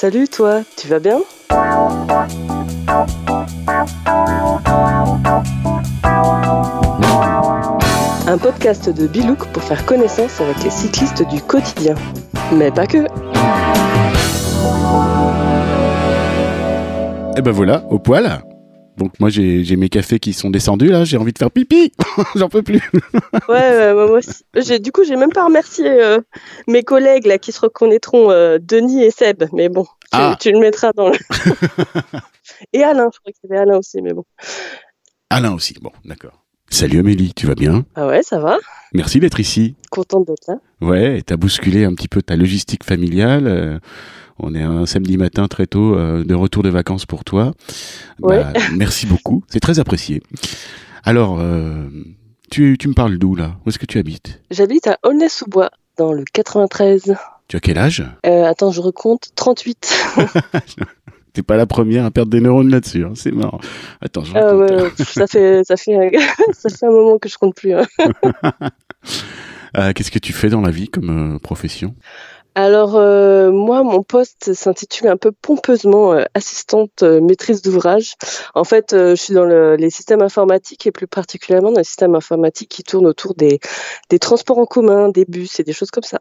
Salut toi, tu vas bien? Un podcast de Bilouk pour faire connaissance avec les cyclistes du quotidien. Mais pas que. Et ben voilà, au poil. Donc moi j'ai mes cafés qui sont descendus là, j'ai envie de faire pipi, j'en peux plus. ouais, moi aussi. Du coup j'ai même pas remercié euh, mes collègues là qui se reconnaîtront, euh, Denis et Seb, mais bon, tu, ah. tu le mettras dans le. et Alain, je crois qu'il y avait Alain aussi, mais bon. Alain aussi, bon, d'accord. Salut Amélie, tu vas bien? Ah ouais, ça va. Merci d'être ici. Contente d'être là. Ouais, t'as bousculé un petit peu ta logistique familiale. Euh, on est un samedi matin très tôt euh, de retour de vacances pour toi. Bah, merci beaucoup, c'est très apprécié. Alors, euh, tu, tu me parles d'où là? Où est-ce que tu habites? J'habite à Aulnay-sous-Bois, dans le 93. Tu as quel âge? Attends, je recompte, 38. T'es pas la première à perdre des neurones là-dessus, hein. c'est marrant. Attends, je ouais, ça fait ça fait ça fait un moment que je compte plus. Hein. Euh, qu'est-ce que tu fais dans la vie comme euh, profession? Alors euh, moi, mon poste s'intitule un peu pompeusement assistante maîtrise d'ouvrage. En fait, je suis dans les systèmes informatiques et plus particulièrement dans les systèmes informatiques qui tournent autour des, des transports en commun, des bus et des choses comme ça.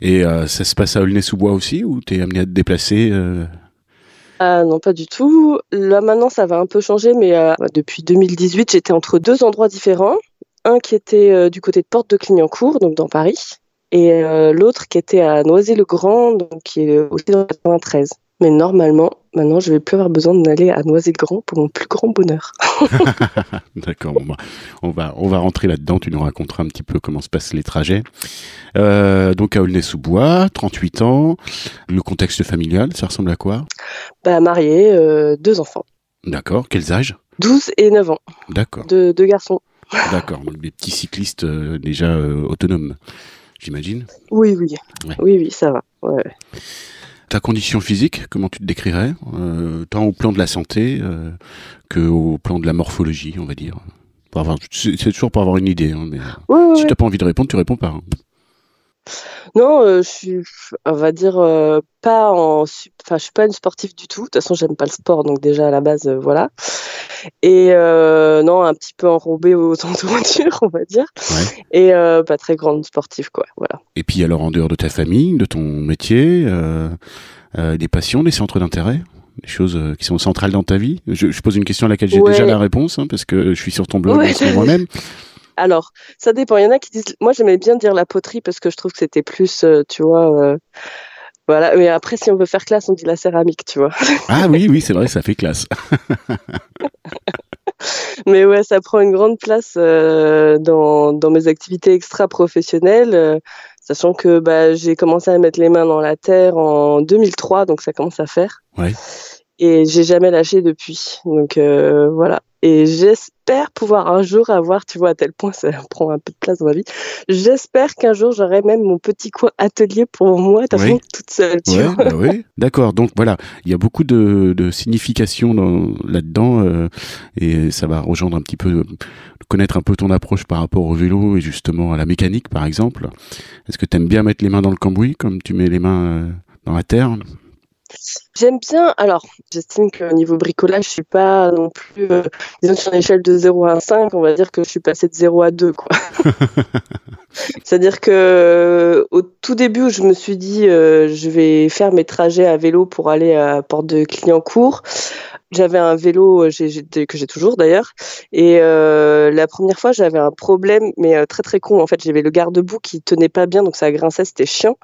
Et ça se passe à Aulnay-sous-Bois aussi ou tu es amené à te déplacer ah non, pas du tout. Là maintenant, ça va un peu changer, mais euh, depuis 2018, j'étais entre deux endroits différents. Un qui était euh, du côté de Porte de Clignancourt, donc dans Paris, et euh, l'autre qui était à Noisy-le-Grand, donc qui est aussi dans le 93. Mais normalement, maintenant, je vais plus avoir besoin d'aller à Noisy-le-Grand pour mon plus grand bonheur. D'accord, bah, on, va, on va rentrer là-dedans. Tu nous raconteras un petit peu comment se passent les trajets. Euh, donc à Aulnay-sous-Bois, 38 ans. Le contexte familial, ça ressemble à quoi? Bah, Marié, euh, deux enfants. D'accord, quels âges? 12 et 9 ans. D'accord. Deux, garçons. D'accord, des petits cyclistes euh, déjà autonomes, j'imagine Oui, oui. Oui, oui, ça va. Ouais. Ta condition physique, comment tu te décrirais euh, Tant au plan de la santé euh, que au plan de la morphologie, on va dire? C'est toujours pour avoir une idée. Hein, mais si tu n'as pas envie de répondre, tu réponds pas. Hein. Non, euh, je suis, on va dire, euh, pas en, enfin, je suis pas une sportive du tout. De toute façon, j'aime pas le sport, donc déjà à la base, euh, voilà. Et non, un petit peu enrobée aux entournures, on va dire. Et pas très grande sportive, quoi. Voilà. Et puis alors, en dehors de ta famille, de ton métier, des passions, des centres d'intérêt des choses qui sont centrales dans ta vie? Je, pose une question à laquelle j'ai déjà la réponse, hein, parce que je suis sur ton blog moi-même. Alors, ça dépend. Il y en a qui disent. Moi, j'aimais bien dire la poterie parce que je trouve que c'était plus, euh, tu vois. Euh, voilà. Mais après, si on veut faire classe, on dit la céramique, tu vois. Ah oui, oui, c'est vrai, ça fait classe. Mais ouais, ça prend une grande place euh, dans, dans, mes activités extra-professionnelles, sachant que bah, j'ai commencé à mettre les mains dans la terre en 2003, donc ça commence à faire. Ouais. Et j'ai jamais lâché depuis. Donc voilà. Et j'espère pouvoir un jour avoir, tu vois, à tel point ça prend un peu de place dans ma vie, j'espère qu'un jour j'aurai même mon petit coin atelier pour moi, oui. toute seule. Tu vois bah oui, d'accord. Donc voilà, il y a beaucoup de, de signification là-dedans euh, et ça va rejoindre un petit peu, connaître un peu ton approche par rapport au vélo et justement à la mécanique par exemple. Est-ce que tu aimes bien mettre les mains dans le cambouis comme tu mets les mains euh, dans la terre? J'aime bien. Alors, j'estime qu'au niveau bricolage, je suis pas non plus. Euh, disons sur une échelle de 0 à 5, on va dire que je suis passée de 0 à 2, quoi. C'est-à-dire que au tout début, où je me suis dit, euh, je vais faire mes trajets à vélo pour aller à Porte de Clignancourt. J'avais un vélo euh, que j'ai toujours d'ailleurs. Et euh, la première fois, j'avais un problème, mais euh, très très con. En fait, j'avais le garde-boue qui tenait pas bien, donc ça grinçait, c'était chiant.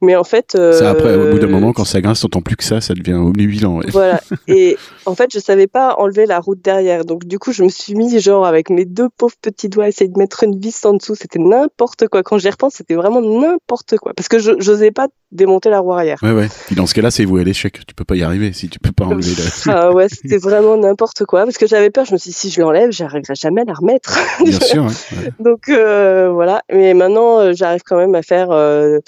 Mais en fait. ça après, au bout d'un moment, quand ça grince, t'entends plus que ça, ça devient omnibilant. Ouais. Voilà. Et en fait, je savais pas enlever la route derrière. Donc du coup, je me suis mis genre avec mes deux pauvres petits doigts, essayer de mettre une vis en dessous. C'était n'importe quoi. Quand j'y repense, c'était vraiment n'importe quoi. Parce que je n'osais pas démonter la roue arrière. Ouais, ouais. Puis dans ce cas-là, c'est voué à l'échec. Tu peux pas y arriver si tu peux pas enlever. La... ah ouais, c'était vraiment n'importe quoi. Parce que j'avais peur. Je me suis dit, si je l'enlève, j'arriverai jamais à la remettre. Bien sûr. Donc euh, voilà. Mais maintenant, euh, j'arrive quand même à faire euh,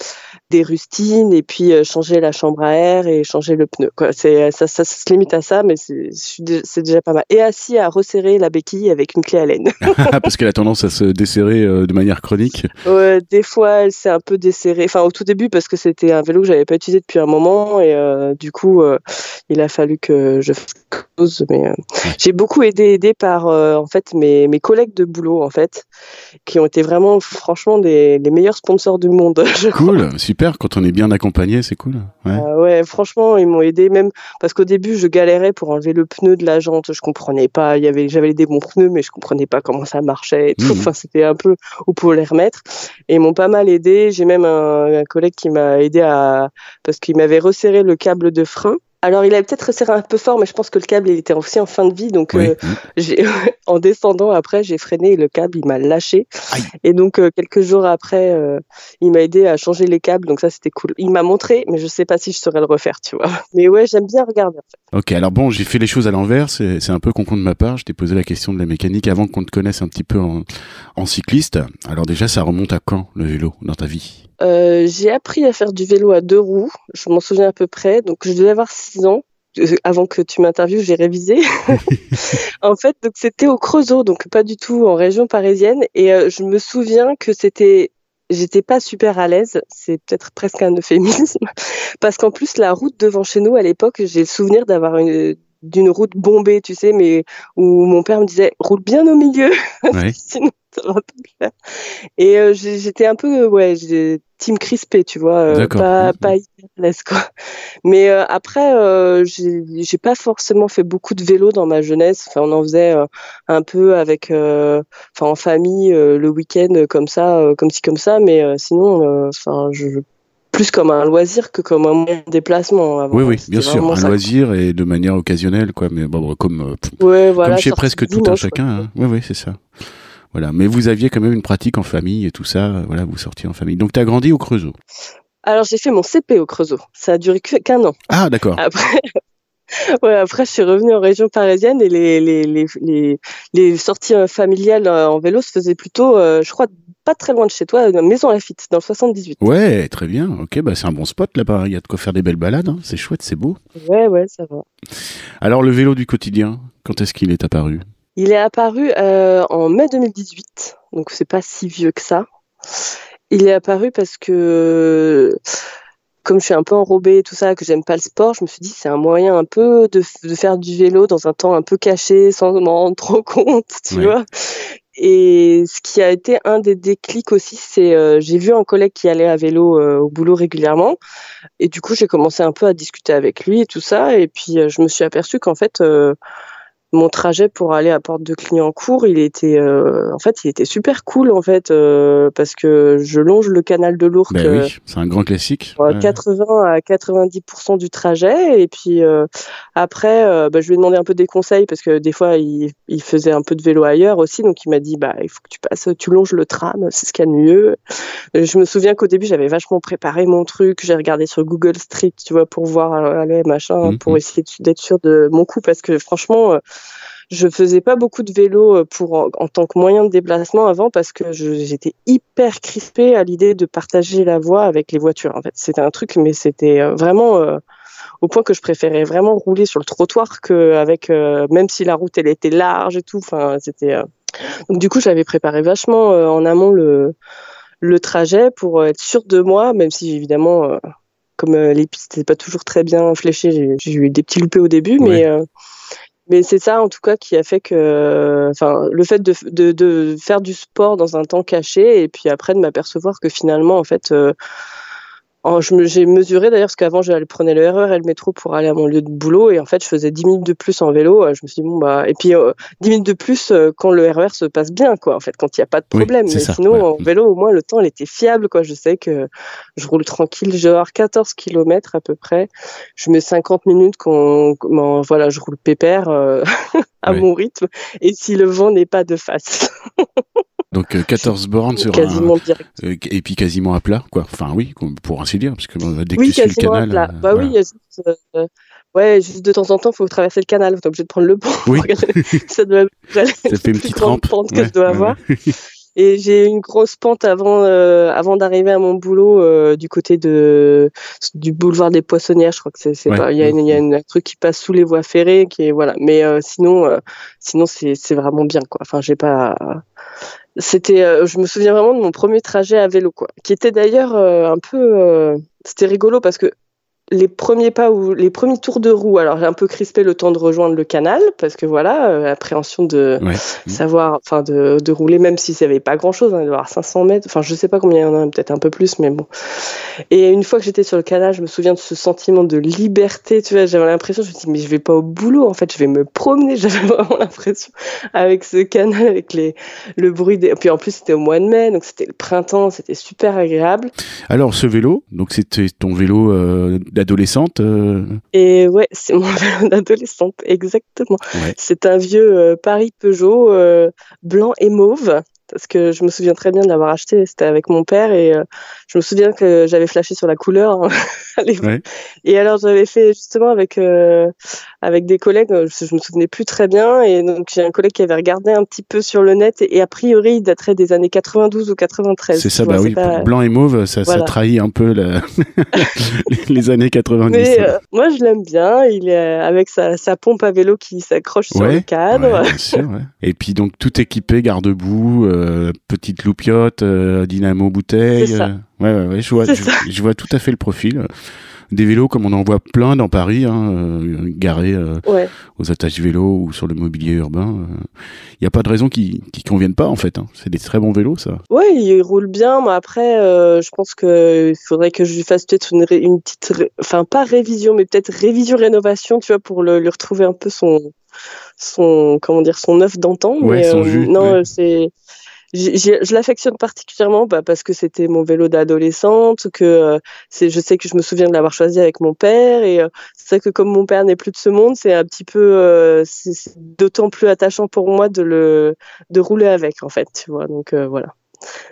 des rustines et puis changer la chambre à air et changer le pneu. Quoi. C'est ça, ça, se limite à ça, mais c'est déjà pas mal. Et assis à resserrer la béquille avec une clé à laine. parce qu'elle a tendance à se desserrer de manière chronique. Ouais, des fois, elle s'est un peu desserrée. Enfin, au tout début, parce que c'était un vélo que j'avais pas utilisé depuis un moment et du coup, il a fallu que je fasse chose. Mais euh, j'ai beaucoup été aidé par en fait mes, mes collègues de boulot en fait, qui ont été vraiment franchement des les meilleurs sponsors du monde. cool, super. Quand on est bien accompagné, c'est cool. Ouais. ouais, franchement, ils m'ont aidé même parce qu'au début, je galérais pour enlever le pneu de la jante. Je comprenais pas. Il y avait, j'avais des bons pneus, mais je comprenais pas comment ça marchait. Et tout. Mmh. Enfin, c'était un peu où pour les remettre. Et ils m'ont pas mal aidé. J'ai même un, collègue qui m'a aidé à parce qu'il m'avait resserré le câble de frein alors, il avait peut-être resserré un peu fort, mais je pense que le câble, il était aussi en fin de vie. Donc, euh, en descendant après, j'ai freiné et le câble, il m'a lâché. Et donc, euh, quelques jours après, euh, il m'a aidé à changer les câbles. Donc, ça, c'était cool. Il m'a montré, mais je sais pas si je saurais le refaire, tu vois. Mais ouais, j'aime bien regarder. Ok, alors bon, j'ai fait les choses à l'envers. C'est un peu con de ma part. Je t'ai posé la question de la mécanique avant qu'on te connaisse un petit peu en, en cycliste. Alors, déjà, ça remonte à quand, le vélo, dans ta vie? Euh, j'ai appris à faire du vélo à deux roues, je m'en souviens à peu près, donc je devais avoir six ans. Euh, avant que tu m'interviewes, j'ai révisé. en fait, donc c'était au Creusot, donc pas du tout en région parisienne. Et euh, je me souviens que c'était, j'étais pas super à l'aise. C'est peut-être presque un euphémisme, parce qu'en plus la route devant chez nous à l'époque, j'ai le souvenir d'avoir une d'une route bombée, tu sais, mais où mon père me disait roule bien au milieu, sinon ça va pas le faire. Et euh, j'étais un peu, ouais, team crispé, tu vois, euh, pas pas hyper quoi. Mais euh, après, j'ai pas forcément fait beaucoup de vélo dans ma jeunesse. Enfin, on en faisait un peu avec, enfin en famille le week-end comme ça, comme ci comme ça. Mais sinon, enfin, je plus comme un loisir que comme un moyen de déplacement. oui, oui, bien sûr, un loisir et de manière occasionnelle, quoi. Mais bon, comme, euh, comme chez presque tout un chacun. Hein. Oui, oui, c'est ça. Voilà. Mais vous aviez quand même une pratique en famille et tout ça. Voilà, vous sortiez en famille. Donc, tu as grandi au Creusot? Alors, j'ai fait mon CP au Creusot. Ça a duré qu'un an. Ah, d'accord. Après, ouais, après, je suis revenue en région parisienne et les, les, les, les, les sorties euh, familiales euh, en vélo se faisaient plutôt, je crois, pas très loin de chez toi, Maison Lafitte, dans le 78. Ouais, très bien. Ok, bah c'est un bon spot là-bas. Il y a de quoi faire des belles balades. Hein. C'est chouette, c'est beau. Ouais, ouais, ça va. Alors, le vélo du quotidien, quand est-ce qu'il est apparu? Il est apparu euh, en mai 2018, donc c'est pas si vieux que ça. Il est apparu parce que comme je suis un peu enrobée et tout ça, que j'aime pas le sport, je me suis dit c'est un moyen un peu de, faire du vélo dans un temps un peu caché, sans m'en rendre trop compte, tu vois. Et ce qui a été un des déclics aussi, c'est euh, j'ai vu un collègue qui allait à vélo euh, au boulot régulièrement, et du coup j'ai commencé un peu à discuter avec lui et tout ça, et puis euh, je me suis aperçue qu'en fait mon trajet pour aller à Porte de Clignancourt, il était, euh, en fait, il était super cool en fait, euh, parce que je longe le canal de l'Ourcq. Ben oui, c'est un grand classique. 80 à 90% du trajet, et puis après, bah, je lui ai demandé un peu des conseils parce que des fois, il, il faisait un peu de vélo ailleurs aussi, donc il m'a dit, bah, il faut que tu passes, tu longes le tram, c'est ce qu'il y a de mieux. Je me souviens qu'au début, j'avais vachement préparé mon truc, j'ai regardé sur Google Street, tu vois, pour voir, aller machin, mmh, pour mmh. essayer d'être sûr de mon coup, parce que franchement je faisais pas beaucoup de vélo euh, pour en, tant que moyen de déplacement avant parce que j'étais hyper crispée à l'idée de partager la voie avec les voitures. En fait, c'était un truc, mais c'était euh, vraiment euh, au point que je préférais vraiment rouler sur le trottoir qu'avec, même si la route elle était large et tout. Enfin, c'était donc du coup j'avais préparé vachement en amont le le trajet pour être sûre de moi, même si évidemment comme les pistes n'étaient pas toujours très bien fléchées, j'ai eu des petits loupés au début, mais mais c'est ça en tout cas qui a fait que, enfin, le fait de, de, de, faire du sport dans un temps caché et puis après de m'apercevoir que finalement, en fait, euh, j'ai mesuré d'ailleurs parce qu'avant je prenais le RER et le métro pour aller à mon lieu de boulot et en fait je faisais 10 minutes de plus en vélo. Euh, je me suis dit bon bah et puis 10 euh, minutes de plus euh, quand le RER se passe bien quoi en fait quand il n'y a pas de problème. Mais sinon en vélo au moins le temps il était fiable quoi. Je sais que je roule tranquille, j'ai 14 km à peu près. Je mets 50 minutes quand, voilà je roule pépère à mon rythme et si le vent n'est pas de face. Donc 14 euh, bornes sur quasiment un, euh, et puis quasiment à plat, quoi. Enfin oui, pour ainsi dire, parce que dès que oui, tu suis le canal, à plat. Euh, bah oui, euh, ouais, juste de temps en temps, il faut traverser le canal. T'es obligé de prendre le pont. Oui. ça doit. ça fait une petite rampe que je dois avoir. Et j'ai une grosse pente avant, euh, avant d'arriver à mon boulot euh, du côté de, du boulevard des Poissonnières. Je crois que c'est, il y a, il y a un truc qui passe sous les voies ferrées, qui est, voilà. Mais euh, sinon, sinon c'est, c'est vraiment bien, quoi. Enfin, j'ai pas, c'était, je me souviens vraiment de mon premier trajet à vélo, quoi. Qui était d'ailleurs un peu, c'était rigolo parce que les premiers pas ou les premiers tours de roue, alors j'ai un peu crispé le temps de rejoindre le canal parce que voilà, euh, appréhension de savoir, enfin de, de, rouler même si ça avait pas grand chose, hein, avoir 500 mètres, enfin je sais pas combien il y en a, peut-être un peu plus, mais bon. Et une fois que j'étais sur le canal, je me souviens de ce sentiment de liberté, tu vois, j'avais l'impression, je me dis mais je vais pas au boulot, en fait, je vais me promener, j'avais vraiment l'impression avec ce canal, avec les le bruit des, et puis en plus c'était au mois de mai, donc c'était le printemps, c'était super agréable. Alors ce vélo, donc c'était ton vélo euh, d'adolescente euh. Et ouais, c'est mon vélo d'adolescente, exactement. C'est un vieux euh, Paris Peugeot euh, blanc et mauve parce que je me souviens très bien de l'avoir acheté. C'était avec mon père et euh, je me souviens que j'avais flashé sur la couleur. Hein, et alors j'avais fait justement avec euh, avec des collègues, euh, je, me souvenais plus très bien et donc j'ai un collègue qui avait regardé un petit peu sur le net et, a priori il daterait des années 92 ou 93. C'est ça, bah oui, blanc et mauve, ça, ça trahit un peu les années 90. Mais moi je l'aime bien. Il est avec sa, sa pompe à vélo qui s'accroche sur le cadre. bien sûr, et puis donc tout équipé, garde-boue. Euh, petite loupiote, euh, dynamo bouteille. Euh, ouais, ouais, ouais, je vois, je, vois tout à fait le profil. Des vélos comme on en voit plein dans Paris, hein, garés aux attaches vélo ou sur le mobilier urbain. Il n'y a pas de raison qu'ils ne conviennent pas en fait. Hein. C'est des très bons vélos ça. Ouais, ils roulent bien, mais après, je pense qu'il faudrait que je lui fasse peut-être une, une petite, enfin pas révision, mais peut-être révision rénovation, tu vois, pour le, lui retrouver un peu son, son comment dire son œuf d'antan. Ouais, son jus, non, c'est je l'affectionne particulièrement bah, parce que c'était mon vélo d'adolescente, que euh, je sais que je me souviens de l'avoir choisi avec mon père et euh, c'est vrai que comme mon père n'est plus de ce monde, c'est un petit peu, euh, c'est, d'autant plus attachant pour moi de le, de rouler avec en fait, tu vois. Donc voilà.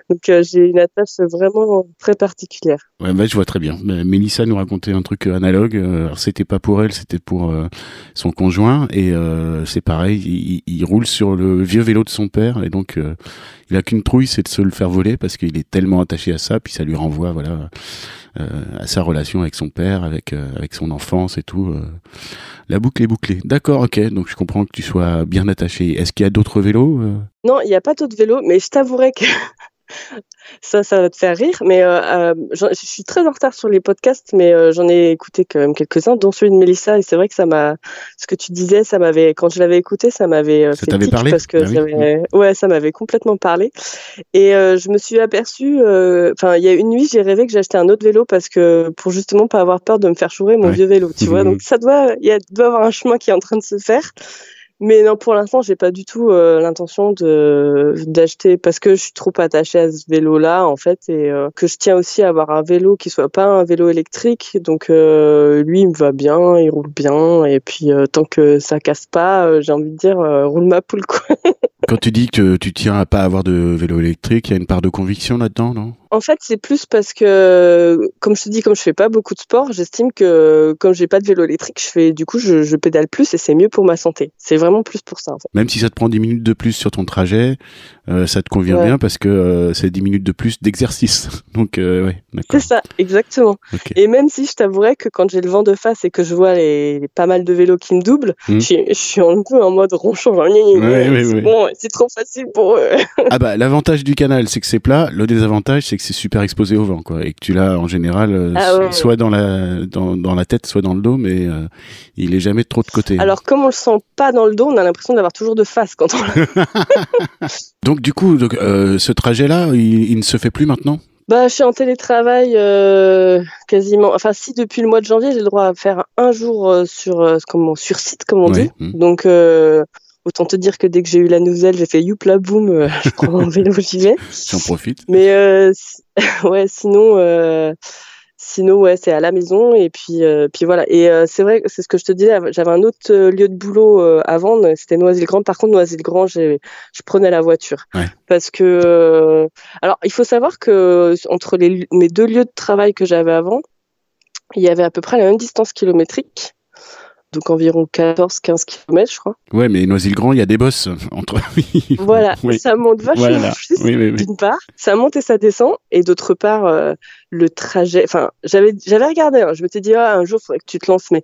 Donc j'ai une attache vraiment très particulière. Ouais, bah, je vois très bien. Mélissa nous racontait un truc analogue. Alors c'était pas pour elle, c'était pour son conjoint et c'est pareil. Il, roule sur le vieux vélo de son père et donc il a qu'une trouille, c'est de se le faire voler parce qu'il est tellement attaché à ça, puis ça lui renvoie voilà à sa relation avec son père, avec avec son enfance et tout. La boucle est bouclée. D'accord, ok. Donc je comprends que tu sois bien attaché. Est-ce qu'il y a d'autres vélos Non, il n'y a pas d'autres vélos, mais je t'avouerai que ça, ça va te faire rire. Mais euh, euh, je suis très en retard sur les podcasts, mais euh, j'en ai écouté quand même quelques-uns, dont celui de Mélissa. Et c'est vrai que ça m'a, ce que tu disais, ça m'avait, quand je l'avais écouté, ça m'avait fait tic parce que ah ouais, ça m'avait complètement parlé. Et je me suis aperçue, enfin, il y a une nuit, j'ai rêvé que j'achetais un autre vélo parce que pour justement pas avoir peur de me faire chourer mon vieux vélo, tu vois. Donc ça doit, il doit y avoir un chemin qui est en train de se faire. Mais non, pour l'instant, j'ai pas du tout euh, l'intention de d'acheter parce que je suis trop attachée à ce vélo-là en fait et euh, que je tiens aussi à avoir un vélo qui soit pas un vélo électrique. Donc euh, lui, il me va bien, il roule bien et puis tant que ça casse pas, j'ai envie de dire roule ma poule quoi. Quand tu dis que tu tiens à pas avoir de vélo électrique, il y a une part de conviction là-dedans, non? En fait, c'est plus parce que, comme je te dis, comme je fais pas beaucoup de sport, j'estime que comme j'ai pas de vélo électrique, je fais du coup je, je pédale plus et c'est mieux pour ma santé. C'est vraiment plus pour ça. En fait. Même si ça te prend 10 minutes de plus sur ton trajet, euh, ça te convient bien parce que euh, c'est 10 minutes de plus d'exercice. Donc euh, ouais, C'est ça, exactement. Et même si je t'avouerais que quand j'ai le vent de face et que je vois les, pas mal de vélos qui me doublent, hmm. je, suis un peu en mode ronchon. c'est bon, c'est trop facile pour eux. ah bah l'avantage du canal, c'est que c'est plat. Le désavantage, c'est c'est super exposé au vent, quoi, et que tu l'as en général euh, ah soit dans la dans, dans, la tête, soit dans le dos, mais il est jamais trop de côté. Alors comme on le sent pas dans le dos, on a l'impression d'avoir toujours de face quand on. donc du coup, donc, euh, ce trajet-là, il, ne se fait plus maintenant? Bah, je suis en télétravail quasiment. Enfin, si depuis le mois de janvier, j'ai le droit à faire un jour sur comment sur site, comme on dit. Mmh. Donc Autant te dire que dès que j'ai eu la nouvelle, j'ai fait youpla boum, euh, je prends mon vélo, j'y vais. J'en profite. Mais euh, ouais, sinon, euh, sinon ouais, c'est à la maison et puis puis voilà. Et c'est vrai, c'est ce que je te disais. J'avais un autre lieu de boulot avant, c'était Noisy-le-Grand. Par contre, Noisy-le-Grand, je prenais la voiture parce que alors il faut savoir que entre les, mes deux lieux de travail que j'avais avant, il y avait à peu près la même distance kilométrique. donc environ 14-15 km, je crois. Ouais, mais Noisy-le-Grand, il y a des bosses entre. voilà, ça monte vachement plus, d'une part. Ça monte et ça descend, et d'autre part, euh, le trajet. Enfin, j'avais j'avais regardé, hein, je m'étais dit, ah, un jour, il faudrait que tu te lances, mais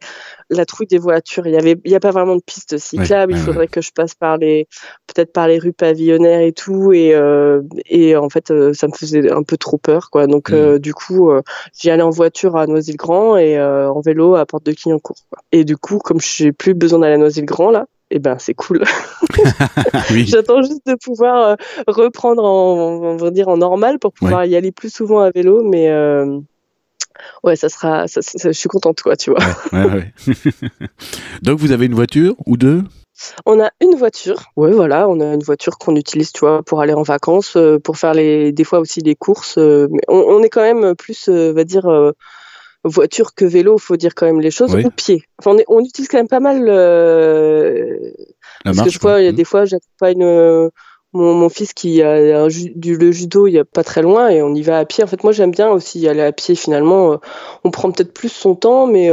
la trouille des voitures, il y avait, il y a pas vraiment de piste cyclable, il faudrait que je passe par les, peut-être par les rues pavillonnaires et tout, et, euh, et en fait, euh, ça me faisait un peu trop peur, quoi. Donc, mmh. du coup, j'y allais en voiture à Noisy-le-Grand et en vélo à Porte de Clignancourt, quoi. Et du coup, comme j'ai plus besoin d'aller à Noisy-le-Grand là, eh ben c'est cool. J'attends juste de pouvoir euh, reprendre en, on va dire en normal pour pouvoir y aller plus souvent à vélo, mais euh, ouais, ça sera, je suis contente quoi, tu vois. Donc vous avez une voiture ou deux? On a une voiture, ouais voilà, on a une voiture qu'on utilise, tu vois, pour aller en vacances, euh, pour faire les, des fois aussi des courses. mais on, on, est quand même plus, va dire, voiture que vélo, faut dire quand même les choses, ou pied. Enfin, on, utilise quand même pas mal. Euh, parce que je vois, il y a mmh. des fois, j'accompagne euh, mon, mon, fils qui a du, le judo, il y a pas très loin, et on y va à pied. En fait, moi, j'aime bien aussi aller à pied. Finalement, euh, on prend peut-être plus son temps, mais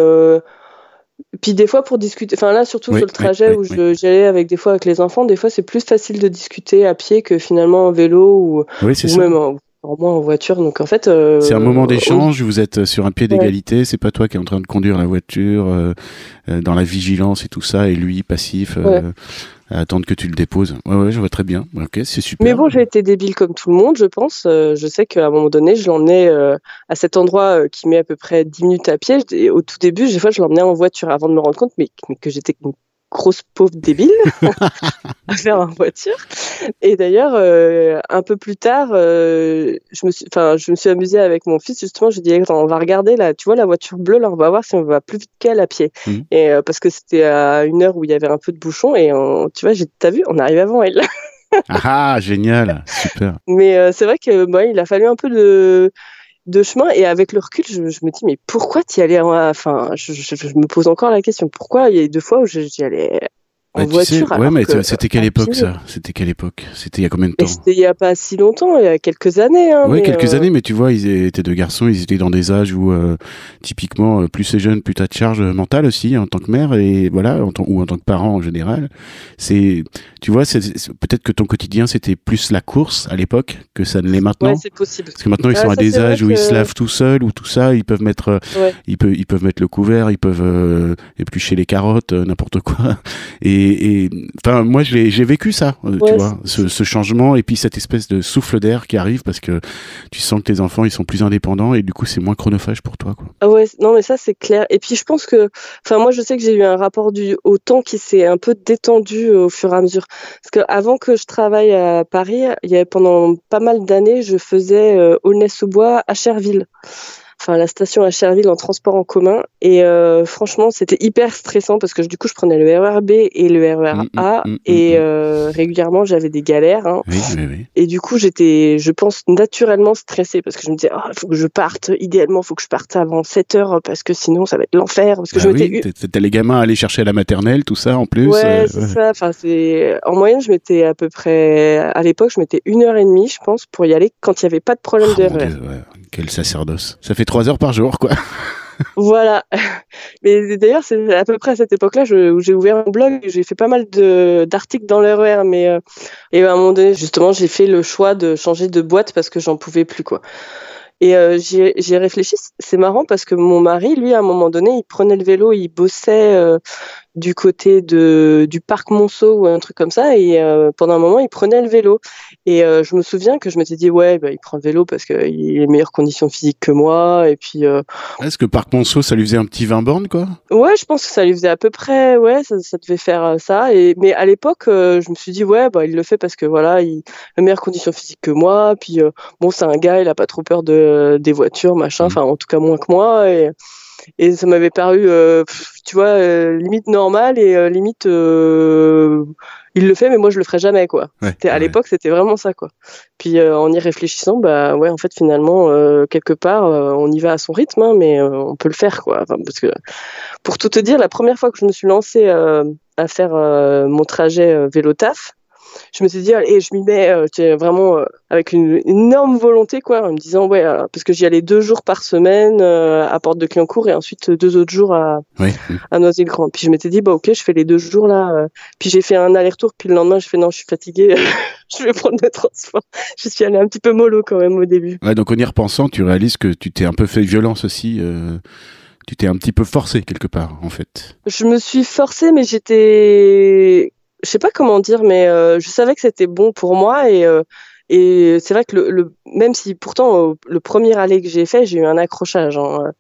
puis des fois pour discuter, enfin là surtout sur le trajet où j'allais avec des fois avec les enfants, des fois c'est plus facile de discuter à pied que finalement en vélo ou, ou même en, moins en voiture. Donc en fait, euh, c'est un moment d'échange. Vous êtes sur un pied d'égalité. C'est pas toi qui est en train de conduire la voiture euh, euh, dans la vigilance et tout ça, et lui passif. À attendre que tu le déposes. Ouais, ouais, je vois très bien. Ok, c'est super. Mais bon, j'ai été débile comme tout le monde, je pense. je sais qu'à un moment donné, je l'emmenais à cet endroit qui met à peu près 10 minutes à pied. Et au tout début, des fois, je l'emmenais en voiture avant de me rendre compte mais, mais que j'étais grosse pauvre débile à faire en voiture. Et d'ailleurs, euh, un peu plus tard, euh, je me suis, je me suis amusée avec mon fils justement. Je dit, on va regarder là, tu vois la voiture bleue, là, on va voir si on va plus vite qu'elle à pied. Mmh. Et euh, parce que c'était à une heure où il y avait un peu de bouchon et tu vois, t'as vu, on arrive avant elle. ah génial, super. Mais c'est vrai que moi, il a fallu un peu de de chemin et avec le recul je, me dis mais pourquoi t'y allais enfin je, je, me pose encore la question pourquoi il y a deux fois où j'y allais en voiture. ouais, mais c'était quelle époque ça? C'était quelle époque? C'était il y a combien de temps? C'était il y a pas si longtemps, il y a quelques années. Hein, oui, quelques euh, années, mais tu vois, ils étaient deux garçons, ils étaient dans des âges où euh, typiquement, euh, plus c'est jeune, plus t'as de charge mentale aussi en tant que mère et voilà, en ou en tant que parent en général. C'est, tu vois, c'est, peut-être que ton quotidien c'était plus la course à l'époque que ça ne l'est maintenant. Ouais, c'est possible. Parce que maintenant ils sont à des âges où ils se lavent tout seuls ou tout ça, ils peuvent mettre, ils peuvent, ils peuvent mettre le couvert, ils peuvent éplucher les carottes, n'importe quoi. Et, enfin, moi, j'ai vécu ça, euh, tu vois, ce, changement et puis cette espèce de souffle d'air qui arrive parce que tu sens que tes enfants, ils sont plus indépendants et du coup, c'est moins chronophage pour toi, quoi. Ah ouais, non, mais ça, c'est clair. Et puis, je pense que, enfin, moi, je sais que j'ai eu un rapport du, au temps qui s'est un peu détendu euh, au fur et à mesure. Parce que avant que je travaille à Paris, il y avait pendant pas mal d'années, je faisais euh, Aulnay-sous-Bois à Cherville enfin la station à Cherville en transport en commun. Et euh, franchement, c'était hyper stressant parce que du coup, je prenais le RERB et le RER mm, A mm, mm, et euh, régulièrement, j'avais des galères. Hein. Oui, oui, oui. Et du coup, j'étais, je pense, naturellement stressée parce que je me disais, il oh, faut que je parte, idéalement, il faut que je parte avant 7 heures parce que sinon, ça va être l'enfer. Parce que bah je oui, T'as les gamins à aller chercher à la maternelle, tout ça en plus. Ouais, euh, c'est ça. Enfin, c'est en moyenne, je m'étais à peu près, à l'époque, je mettais une heure et demie, je pense, pour y aller quand il n'y avait pas de problème oh, de RER. Quel sacerdoce. Ça fait trois heures par jour, quoi. voilà. Mais d'ailleurs, c'est à peu près à cette époque-là où j'ai ouvert un blog. J'ai fait pas mal d'articles dans l'RER. Mais euh, et à un moment donné, justement, j'ai fait le choix de changer de boîte parce que j'en pouvais plus, quoi. Et euh, j'ai réfléchi, c'est marrant parce que mon mari, lui, à un moment donné, il prenait le vélo, il bossait euh, du côté de, du parc Monceau ou un truc comme ça. Et euh, pendant un moment, il prenait le vélo. Et euh, je me souviens que je m'étais dit, ouais, bah, il prend le vélo parce qu'il a les meilleures conditions physiques que moi. Et puis. Euh, Est-ce que parc Monceau, ça lui faisait un petit 20 bornes, quoi? Ouais, je pense que ça lui faisait à peu près, ouais, ça, ça devait faire ça. Et, mais à l'époque, je me suis dit, ouais, bah, il le fait parce que voilà, il a les meilleures conditions physiques que moi. Puis bon, c'est un gars, il a pas trop peur de, des voitures, machin. Mmh. Enfin, en tout cas, moins que moi. Et et ça m'avait paru, euh, tu vois, euh, limite normal et euh, limite il le fait, mais moi je le ferai jamais quoi. à l'époque, c'était vraiment ça quoi. Puis en y réfléchissant, bah ouais, en fait finalement quelque part, on y va à son rythme, hein, mais on peut le faire quoi. parce que pour tout te dire, la première fois que je me suis lancée à faire mon trajet vélo taf, je me suis dit, allez, je m'y mets vraiment avec une, énorme volonté, quoi, en me disant, ouais, parce que j'y allais deux jours par semaine à Porte de Clignancourt et ensuite deux autres jours à, à Noisy-le-Grand. Puis je m'étais dit, bah ok, je fais les deux jours là. puis j'ai fait un aller-retour, puis le lendemain, je fais, non, je suis fatiguée, je vais prendre le transport. Je suis allée un petit peu mollo quand même au début. Ouais, donc en y repensant, tu réalises que tu t'es un peu fait violence aussi tu t'es un petit peu forcé quelque part, en fait. Je me suis forcée, mais j'étais, je sais pas comment dire, mais euh, je savais que c'était bon pour moi et euh, c'est vrai que le, même si pourtant le premier aller que j'ai fait, j'ai eu un accrochage. Hein,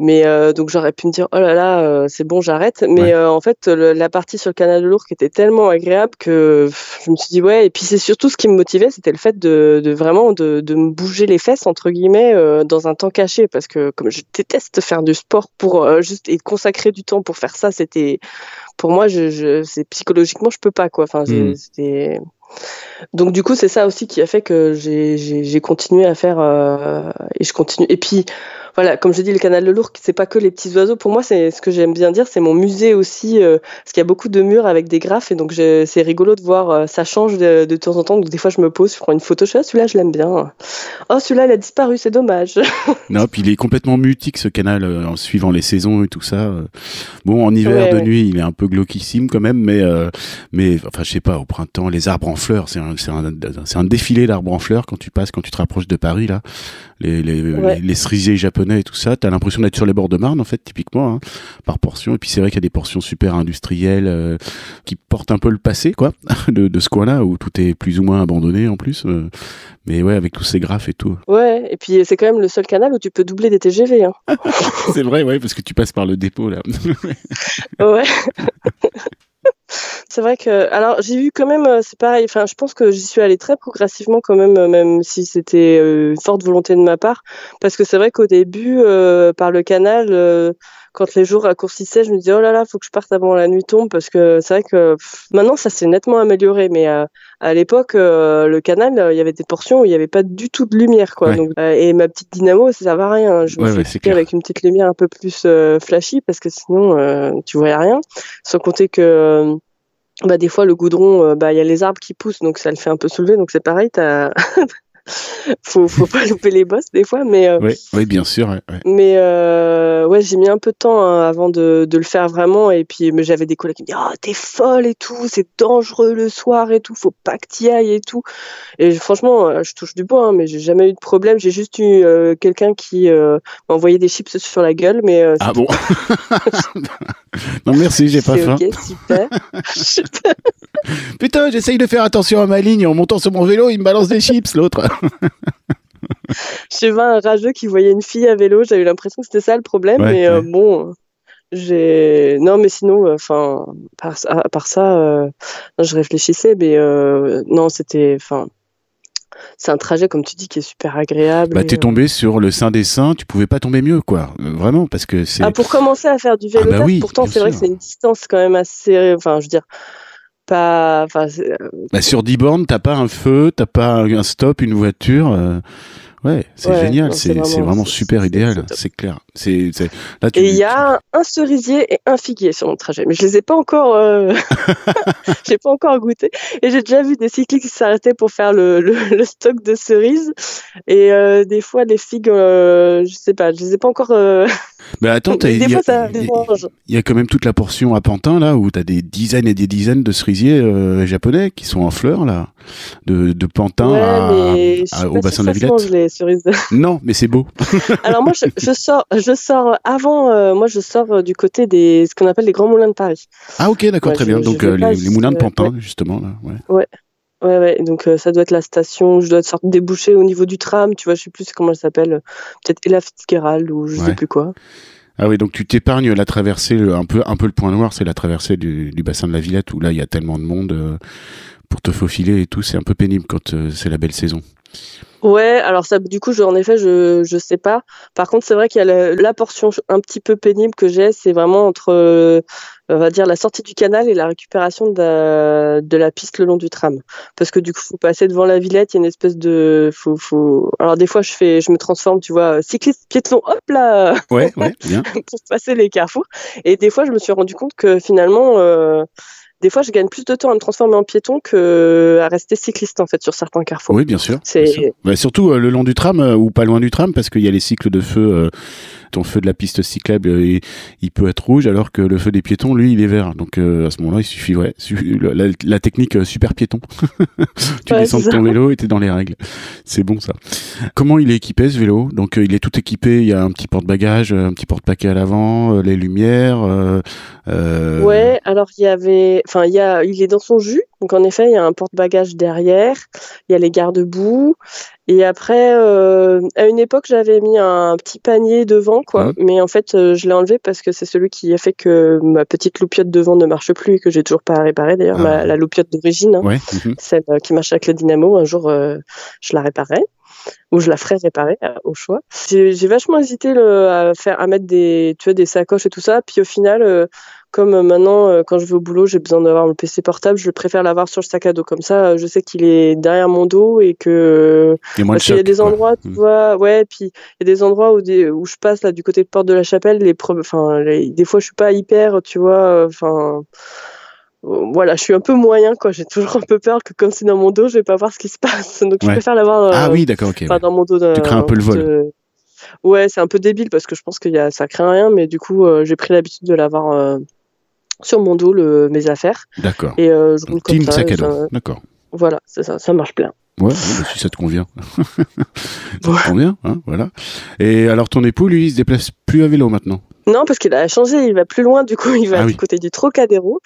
mais euh, donc j'aurais pu me dire oh là là euh, c'est bon j'arrête. Mais euh, en fait la partie sur le canal de Lourdes était tellement agréable que je me suis dit ouais. Et puis c'est surtout ce qui me motivait, c'était le fait de, de vraiment de, de, me bouger les fesses entre guillemets dans un temps caché parce que comme je déteste faire du sport pour juste et consacrer du temps pour faire ça, c'était pour moi je, je c'est psychologiquement je peux pas quoi. Enfin hmm. c'était donc du coup, c'est ça aussi qui a fait que j'ai continué à faire et je continue. Et puis voilà, comme je dis, le canal de Lourdes, c'est pas que les petits oiseaux. Pour moi, c'est ce que j'aime bien dire, c'est mon musée aussi, euh, parce qu'il y a beaucoup de murs avec des graphes, et donc c'est rigolo de voir, euh, ça change de, de, temps en temps. Donc des fois, je me pose, je prends une photo, je ah, celui-là, je l'aime bien. Oh, celui-là, il a disparu, c'est dommage. non, puis il est complètement mutique ce canal, euh, en suivant les saisons et tout ça. Bon, en hiver de nuit, il est un peu glauquissime quand même, mais mais enfin, je sais pas, au printemps, les arbres en fleurs, c'est un, un, un défilé d'arbres en fleurs quand tu passes, quand tu te rapproches de Paris là, les les, les cerisiers japonais et tout ça, t'as l'impression d'être sur les bords de Marne en fait, typiquement, hein, par portion. Et puis c'est vrai qu'il y a des portions super industrielles euh, qui portent un peu le passé, quoi, de, de ce coin-là où tout est plus ou moins abandonné en plus. Euh. mais ouais, avec tous ces graphes et tout. Ouais, et puis c'est quand même le seul canal où tu peux doubler des TGV. Hein. c'est vrai, ouais, parce que tu passes par le dépôt là. ouais. C'est vrai que, alors j'ai vu quand même, euh, c'est pareil. Enfin, je pense que j'y suis allée très progressivement quand même, euh, même si c'était euh, une forte volonté de ma part, parce que c'est vrai qu'au début, par le canal, quand les jours raccourcissaient, je me disais oh là là, faut que je parte avant la nuit tombe, parce que c'est vrai que maintenant ça s'est nettement amélioré, mais à l'époque, le canal, il y avait des portions où il n'y avait pas du tout de lumière, quoi. Donc, et ma petite dynamo, ça servait à rien. Je me suis avec une petite lumière un peu plus flashy, parce que sinon, tu voyais rien. Sans compter que bah des fois le goudron euh, bah il y a les arbres qui poussent donc ça le fait un peu soulever donc c'est pareil t'as faut faut pas louper les bosses des fois mais euh, oui, oui bien sûr ouais, mais euh, ouais j'ai mis un peu de temps hein, avant de, de, le faire vraiment. Et puis j'avais des collègues qui me disaient oh t'es folle et tout c'est dangereux le soir et tout faut pas que t'y ailles et tout. Et franchement euh, je touche du bois hein, mais j'ai jamais eu de problème. J'ai juste eu quelqu'un qui m'a envoyé des chips sur la gueule mais ah bon? non merci j'ai pas faim. ok super. Putain j'essaye de faire attention à ma ligne. En montant sur mon vélo il me balance des chips l'autre J'ai vu un rageux qui voyait une fille à vélo. J'ai eu l'impression que c'était ça le problème. mais euh, bon, j'ai. Non, mais sinon, euh, enfin, à part ça, euh, je réfléchissais, mais non, c'était. Enfin, c'est un trajet, comme tu dis, qui est super agréable. Bah, t'es tombé sur le Saint des Saints, tu pouvais pas tomber mieux, quoi. vraiment, parce que c'est. Ah, pour commencer à faire du vélo, ah bah oui, pourtant, c'est vrai que c'est une distance quand même assez. Enfin, je veux dire, pas. Euh, bah, sur 10 bornes, t'as pas un feu, t'as pas un stop, une voiture. Euh, ouais, c'est génial, c'est vraiment, super idéal, c'est clair. C'est là tu, Et il y a un cerisier et un figuier sur mon trajet, mais je les ai pas encore, euh... j'ai pas encore goûté. Et j'ai déjà vu des cyclistes qui s'arrêtaient pour faire le, le, stock de cerises. Et euh, des fois les figues, je sais pas, je les ai pas encore. Mais attends, il y, y, a quand même toute la portion à Pantin là où t'as des dizaines et des dizaines de cerisiers euh, japonais qui sont en fleurs là, de, de Pantin à, au bassin de la Villette. Les cerises. Non, mais c'est beau. Alors moi, je, je, sors, je sors avant. Euh, moi, je sors euh, du côté des ce qu'on appelle les grands moulins de Paris. Ah ok, d'accord, très bien. Donc les, moulins de Pantin justement là. Ouais. Ouais. Ouais, donc ça doit être la station, je dois être déboucher au niveau du tram, tu vois, je sais plus comment elle s'appelle, peut-être Ella Fitzgerald ou je sais plus quoi. Ah oui, donc tu t'épargnes la traversée, un peu, un peu le point noir, c'est la traversée du, du, bassin de la Villette où là il y a tellement de monde pour te faufiler et tout, c'est un peu pénible quand c'est la belle saison. Ouais, alors ça, du coup, je, en effet, je je sais pas. Par contre, c'est vrai qu'il y a la, portion un petit peu pénible que j'ai, c'est vraiment entre, euh, on va dire, la sortie du canal et la récupération de, de la piste le long du tram. Parce que du coup, faut passer devant la Villette, il y a une espèce de, faut, faut. Alors des fois, je fais, je me transforme, tu vois, cycliste piéton, hop là. Ouais, ouais, bien. pour passer les carrefours. Et des fois, je me suis rendu compte que finalement. Euh, des fois, je gagne plus de temps à me transformer en piéton que à rester cycliste en fait sur certains carrefours. Oui, bien sûr. C'est bah, surtout le long du tram ou pas loin du tram parce qu'il y a les cycles de feu ton feu de la piste cyclable, il, il, peut être rouge, alors que le feu des piétons, lui, il est vert. Donc à ce moment-là, il suffit, ouais, la, technique super piéton. tu descends de ton vélo et t'es dans les règles. C'est bon ça. Comment il est équipé ce vélo? Donc il est tout équipé. Il y a un petit porte-bagages, un petit porte-paquet à l'avant, les lumières. Euh... Ouais, alors il y avait, enfin il y a, il est dans son jus. Donc en effet, il y a un porte-bagages derrière, il y a les garde-boue, et après, euh, à une époque, j'avais mis un petit panier devant, quoi. Mais en fait, euh, je l'ai enlevé parce que c'est celui qui a fait que ma petite loupiote devant ne marche plus et que j'ai toujours pas réparé. D'ailleurs, ah. la loupiote d'origine, hein, mhm. celle euh, qui marche avec le dynamo, un jour, je la réparerai ou je la ferai réparer au choix. J'ai vachement hésité le, à faire à mettre des tu vois des sacoches et tout ça, puis au final comme euh, maintenant, euh, quand je vais au boulot, j'ai besoin d'avoir mon PC portable, je préfère l'avoir sur le sac à dos. Comme ça, je sais qu'il est derrière mon dos et que. Parce qu'il y a des endroits, tu mm. vois, ouais, puis il y a des endroits où, des, où je passe là du côté de Porte de la Chapelle, les, enfin, des fois, je suis pas hyper, tu vois, enfin voilà, je suis un peu moyen, quoi. J'ai toujours un peu peur que comme c'est dans mon dos, je vais pas voir ce qui se passe. Donc je préfère l'avoir. ah oui, d'accord, ok. dans mon dos. Tu crains un peu le vol. Ouais, c'est un peu débile parce que je pense qu'il y a, ça craint rien, mais du coup, j'ai pris l'habitude de l'avoir sur mon dos le, mes affaires. D'accord. Et euh, je roule comme ça. D'accord. Voilà, c'est ça, ça marche bien. Ouais, bah, si ça te convient. ça te convient, hein, voilà. Et alors ton époux, lui, il se déplace plus à vélo maintenant? Non, parce qu'il a changé, il va plus loin, du coup, il va ah du côté du Trocadéro.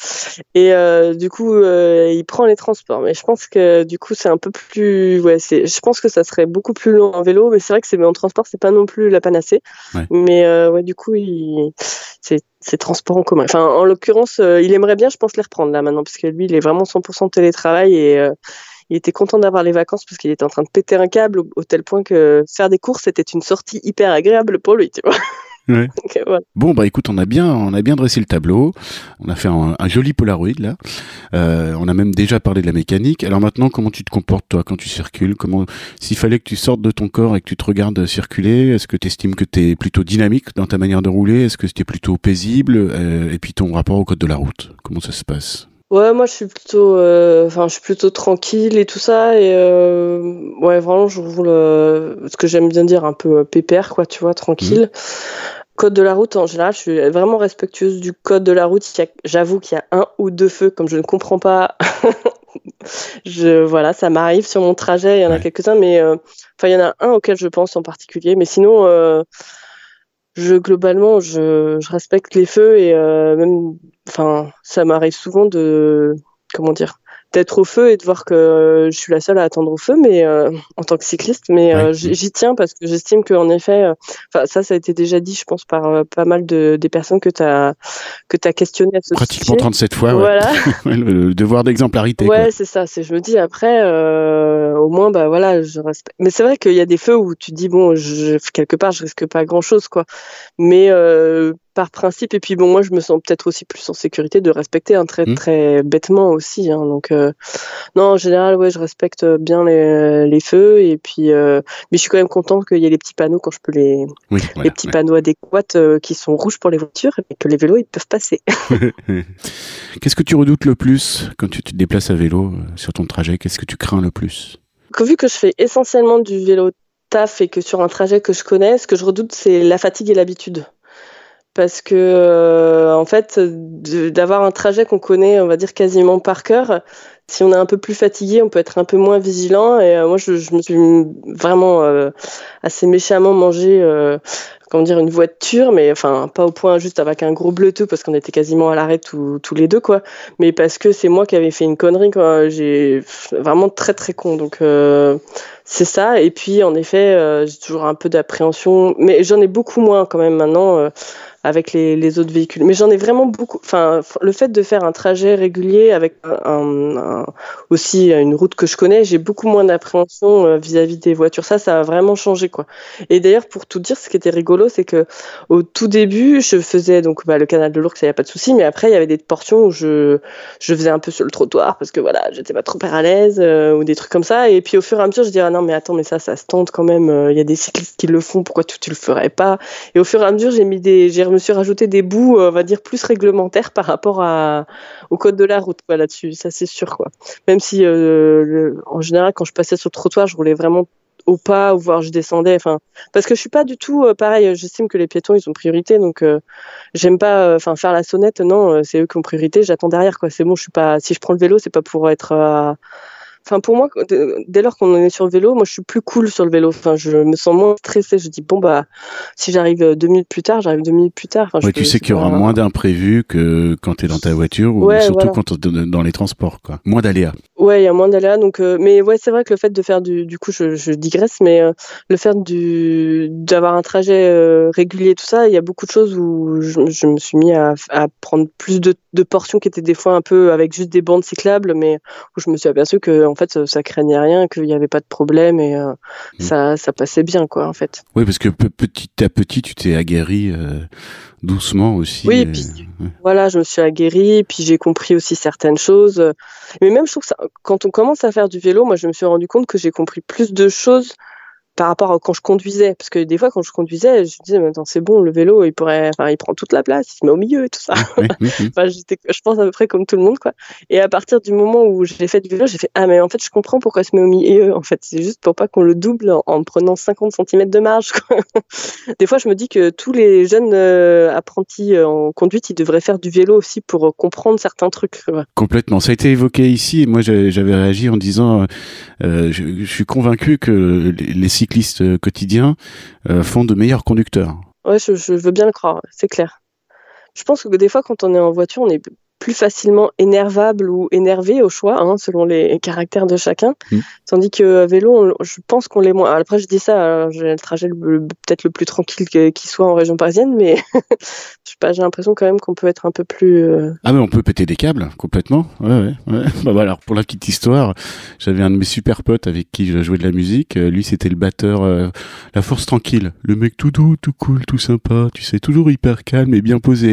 Et euh, du coup, euh, il prend les transports. Mais je pense que du coup, c'est un peu plus. Ouais, c'est. Je pense que ça serait beaucoup plus long en vélo, mais c'est vrai que c'est en transport, c'est pas non plus la panacée. Mais euh, ouais, du coup, il... c'est c'est transport en commun. Enfin, en l'occurrence, euh, il aimerait bien, je pense, les reprendre là maintenant, parce que lui, il est vraiment 100% télétravail et euh, il était content d'avoir les vacances parce qu'il était en train de péter un câble au, tel point que faire des courses, c'était une sortie hyper agréable pour lui, tu vois. Ouais. Bon bah écoute, on a bien, on a bien dressé le tableau. On a fait un, joli Polaroid là. Euh, on a même déjà parlé de la mécanique. Alors maintenant, comment tu te comportes toi quand tu circules? Comment, s'il fallait que tu sortes de ton corps et que tu te regardes circuler, est-ce que tu estimes que tu es plutôt dynamique dans ta manière de rouler? Est-ce que tu es plutôt paisible? Euh, Et puis ton rapport au code de la route, comment ça se passe? Ouais, moi je suis plutôt, euh, enfin je suis plutôt tranquille et tout ça et euh, ouais vraiment je roule euh, ce que j'aime bien dire un peu pépère quoi, tu vois, tranquille. Mmh. Code de la route en général, je suis vraiment respectueuse du code de la route. J'avoue qu'il y a un ou deux feux comme je ne comprends pas. je voilà, ça m'arrive sur mon trajet. Il y en a quelques-uns, mais enfin il y en a un auquel je pense en particulier. Mais sinon je globalement je, respecte les feux et euh, même enfin ça m'arrive souvent de comment dire d'être au feu et de voir que je suis la seule à attendre au feu, mais euh, en tant que cycliste, mais euh, j'y tiens parce que j'estime qu'en effet, euh, enfin ça, ça a été déjà dit, je pense, par pas mal de des personnes que tu as que as questionné à ce Pratiquement 37 fois, voilà. le devoir d'exemplarité. Ouais, c'est ça. C'est, je me dis après, au moins, bah voilà, je respecte. Mais c'est vrai qu'il y a des feux où tu dis bon, je, quelque part, je risque pas grand chose, quoi. Mais par principe. Et puis bon, moi, je me sens peut-être aussi plus en sécurité de respecter un très mmh. très bêtement aussi. Hein, donc euh, non, en général, ouais, je respecte bien les, les feux. Et puis, euh, mais je suis quand même contente qu'il y ait les petits panneaux quand je peux les les petits panneaux adéquats euh, qui sont rouges pour les voitures et que les vélos ils peuvent passer. Qu'est-ce que tu redoutes le plus quand tu te déplaces à vélo sur ton trajet? Qu'est-ce que tu crains le plus? Vu que je fais essentiellement du vélo taf et que sur un trajet que je connais, ce que je redoute, c'est la fatigue et l'habitude parce que euh, en fait d'avoir un trajet qu'on connaît on va dire quasiment par cœur si on est un peu plus fatigué on peut être un peu moins vigilant. Et euh, moi je, me suis vraiment euh, assez méchamment mangé comment dire une voiture mais enfin pas au point juste avec un gros bleu parce qu'on était quasiment à l'arrêt tous les deux quoi mais parce que c'est moi qui avais fait une connerie quoi j'ai vraiment très très con donc c'est ça et puis en effet j'ai toujours un peu d'appréhension mais j'en ai beaucoup moins quand même maintenant avec les, autres véhicules. Mais j'en ai vraiment beaucoup. Enfin, le fait de faire un trajet régulier avec aussi une route que je connais, j'ai beaucoup moins d'appréhension euh, vis-à-vis des voitures. Ça, ça a vraiment changé, quoi. Et d'ailleurs, pour tout dire, ce qui était rigolo, c'est que au tout début, je faisais donc bah, le canal de l'Ourcq, ça y a pas de souci, mais après, il y avait des portions où je, faisais un peu sur le trottoir parce que voilà, j'étais pas trop à l'aise euh, ou des trucs comme ça. Et puis au fur et à mesure, je dis ah non, mais attends, mais ça, ça se tente quand même. Il y a des cyclistes qui le font, pourquoi tu, tu le ferais pas? Et au fur et à mesure, j'ai mis des, j'ai, me suis rajouté des bouts, on va dire plus réglementaires par rapport à, au code de la route, quoi, là-dessus. Ça, c'est sûr, quoi. Même si, euh, en général, quand je passais sur le trottoir, je roulais vraiment au pas ou voir je descendais enfin parce que je suis pas du tout euh, pareil j'estime que les piétons ils ont priorité donc euh, j'aime pas enfin faire la sonnette non c'est eux qui ont priorité j'attends derrière quoi c'est bon je suis pas si je prends le vélo c'est pas pour être Enfin, pour moi, dès lors qu'on est sur le vélo, moi, je suis plus cool sur le vélo. Enfin, je me sens moins stressée. Je dis, bon, bah, si j'arrive deux minutes plus tard, j'arrive deux minutes plus tard. Enfin, tu sais qu'il y aura moins d'imprévus que quand tu es dans ta voiture ou surtout quand tu es dans les transports, quoi. Moins d'aléas. Ouais, il y a moins d'aléas. Donc, euh, mais ouais, c'est vrai que le fait de faire du, du coup, je, je digresse, mais euh, le fait du, d'avoir un trajet euh, régulier, tout ça, il y a beaucoup de choses où je, je me suis mis à, à prendre plus de, de, portions qui étaient des fois un peu avec juste des bandes cyclables, mais où je me suis aperçu que en fait, ça craignait rien, qu'il n'y avait pas de problème et mmh. ça, ça passait bien, quoi, en fait. Oui, parce que petit à petit, tu t'es aguerri doucement aussi. Oui, puis voilà, je me suis aguerrie, puis j'ai compris aussi certaines choses. Mais même, je trouve que quand on commence à faire du vélo, moi, je me suis rendu compte que j'ai compris plus de choses par rapport à quand je conduisais. Parce que des fois, quand je conduisais, je me disais, mais attends, c'est bon, le vélo, il pourrait, enfin, il prend toute la place, il se met au milieu et tout ça. enfin, je pense à peu près comme tout le monde, quoi. Et à partir du moment où j'ai fait du vélo, j'ai fait, ah, mais en fait, je comprends pourquoi il se met au milieu. En fait, c'est juste pour pas qu'on le double en, prenant 50 cm de marge, quoi. des fois, je me dis que tous les jeunes euh, apprentis euh, en conduite, ils devraient faire du vélo aussi pour euh, comprendre certains trucs. Complètement. Ça a été évoqué ici et moi, j'avais réagi en disant, je, je, suis convaincu que les, les cyclistes euh, quotidiens euh, font de meilleurs conducteurs. Ouais, je, veux bien le croire, c'est clair. Je pense que des fois, quand on est en voiture, on est plus facilement énervable ou énervé au choix, hein, selon les caractères de chacun. Mm. Tandis que à vélo, je pense qu'on l'est moins. Après, je dis ça, j'ai le trajet peut-être le plus tranquille qui soit en région parisienne, mais je sais pas, j'ai l'impression quand même qu'on peut être un peu plus. Euh, ah mais on peut péter des câbles complètement. Ouais, ouais, ouais. bah voilà, alors pour la petite histoire, j'avais un de mes super potes avec qui je jouais de la musique. Euh, lui, c'était le batteur, euh, la force tranquille, le mec tout doux, tout cool, tout sympa. Tu sais, toujours hyper calme et bien posé.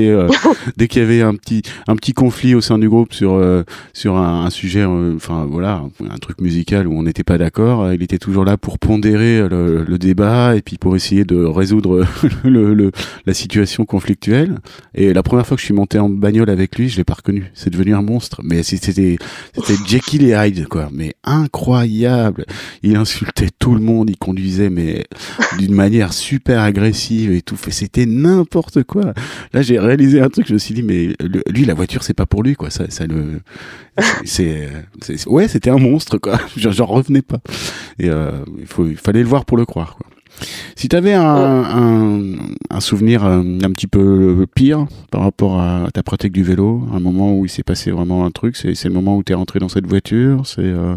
dès qu'il y avait un petit, un petit conflit au sein du groupe sur euh, sur un, sujet, euh, enfin voilà, un, truc musical où on n'était pas d'accord. Euh, il était toujours là pour pondérer le, débat et puis pour essayer de résoudre le, la situation conflictuelle. Et la première fois que je suis monté en bagnole avec lui, je l'ai pas reconnu. C'est devenu un monstre. Mais c'était c'était Jekyll et Hyde quoi. Mais incroyable. Il insultait tout le monde. Il conduisait mais d'une manière super agressive et tout. C'était n'importe quoi. Là j'ai réalisé un truc. Je me suis dit mais lui la voiture c'est pas pour lui quoi ça ça le c'est ouais c'était un monstre quoi j'en revenais pas et euh, il faut fallait le voir pour le croire quoi si tu avais un, souvenir euh, un, petit peu pire par rapport à ta pratique du vélo, un moment où il s'est passé vraiment un truc, c'est le moment où tu es rentré dans cette voiture, c'est euh,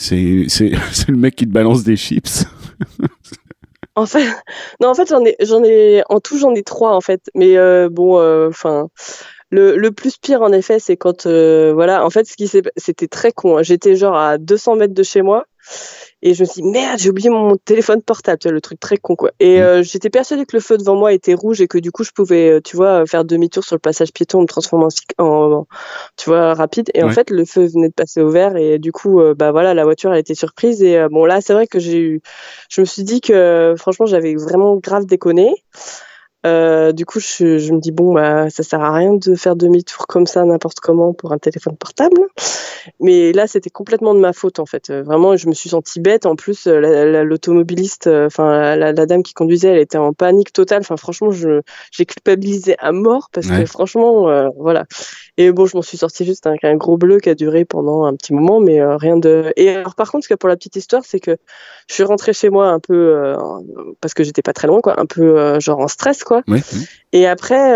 le mec qui te balance des chips. en fait, non, en fait, j'en ai, j'en ai, en tout, j'en ai trois, en fait. Mais euh, bon, enfin, le, le, plus pire, en effet, c'est quand, euh, voilà, en fait, ce qui c'était très con. Hein. J'étais genre à 200 mètres de chez moi et je me suis dit, merde, j'ai oublié mon téléphone portable, tu vois, le truc très con, quoi. Et mmh. euh, j'étais persuadée que le feu devant moi était rouge et que du coup, je pouvais, euh, tu vois, faire demi-tour sur le passage piéton, me transformer en, en tu vois, rapide. Et en fait, le feu venait de passer au vert et du coup, bah voilà, la voiture, elle était surprise. Et bon, là, c'est vrai que j'ai eu, je me suis dit que franchement, j'avais vraiment grave déconné. Euh, du coup, je, je, me dis bon, bah, ça sert à rien de faire demi-tour comme ça n'importe comment pour un téléphone portable. Mais là, c'était complètement de ma faute en fait. Euh, vraiment, je me suis sentie bête. En plus, euh, l'automobiliste, euh, enfin la, la, dame qui conduisait, elle était en panique totale. Enfin, franchement, je j'ai culpabilisé à mort parce que franchement, euh, voilà. Et bon, je m'en suis sortie juste avec un gros bleu qui a duré pendant un petit moment, mais rien de. Et alors, par contre, ce que pour la petite histoire, c'est que je suis rentrée chez moi un peu parce que j'étais pas très loin, quoi, un peu genre en stress, quoi. Oui. Et après,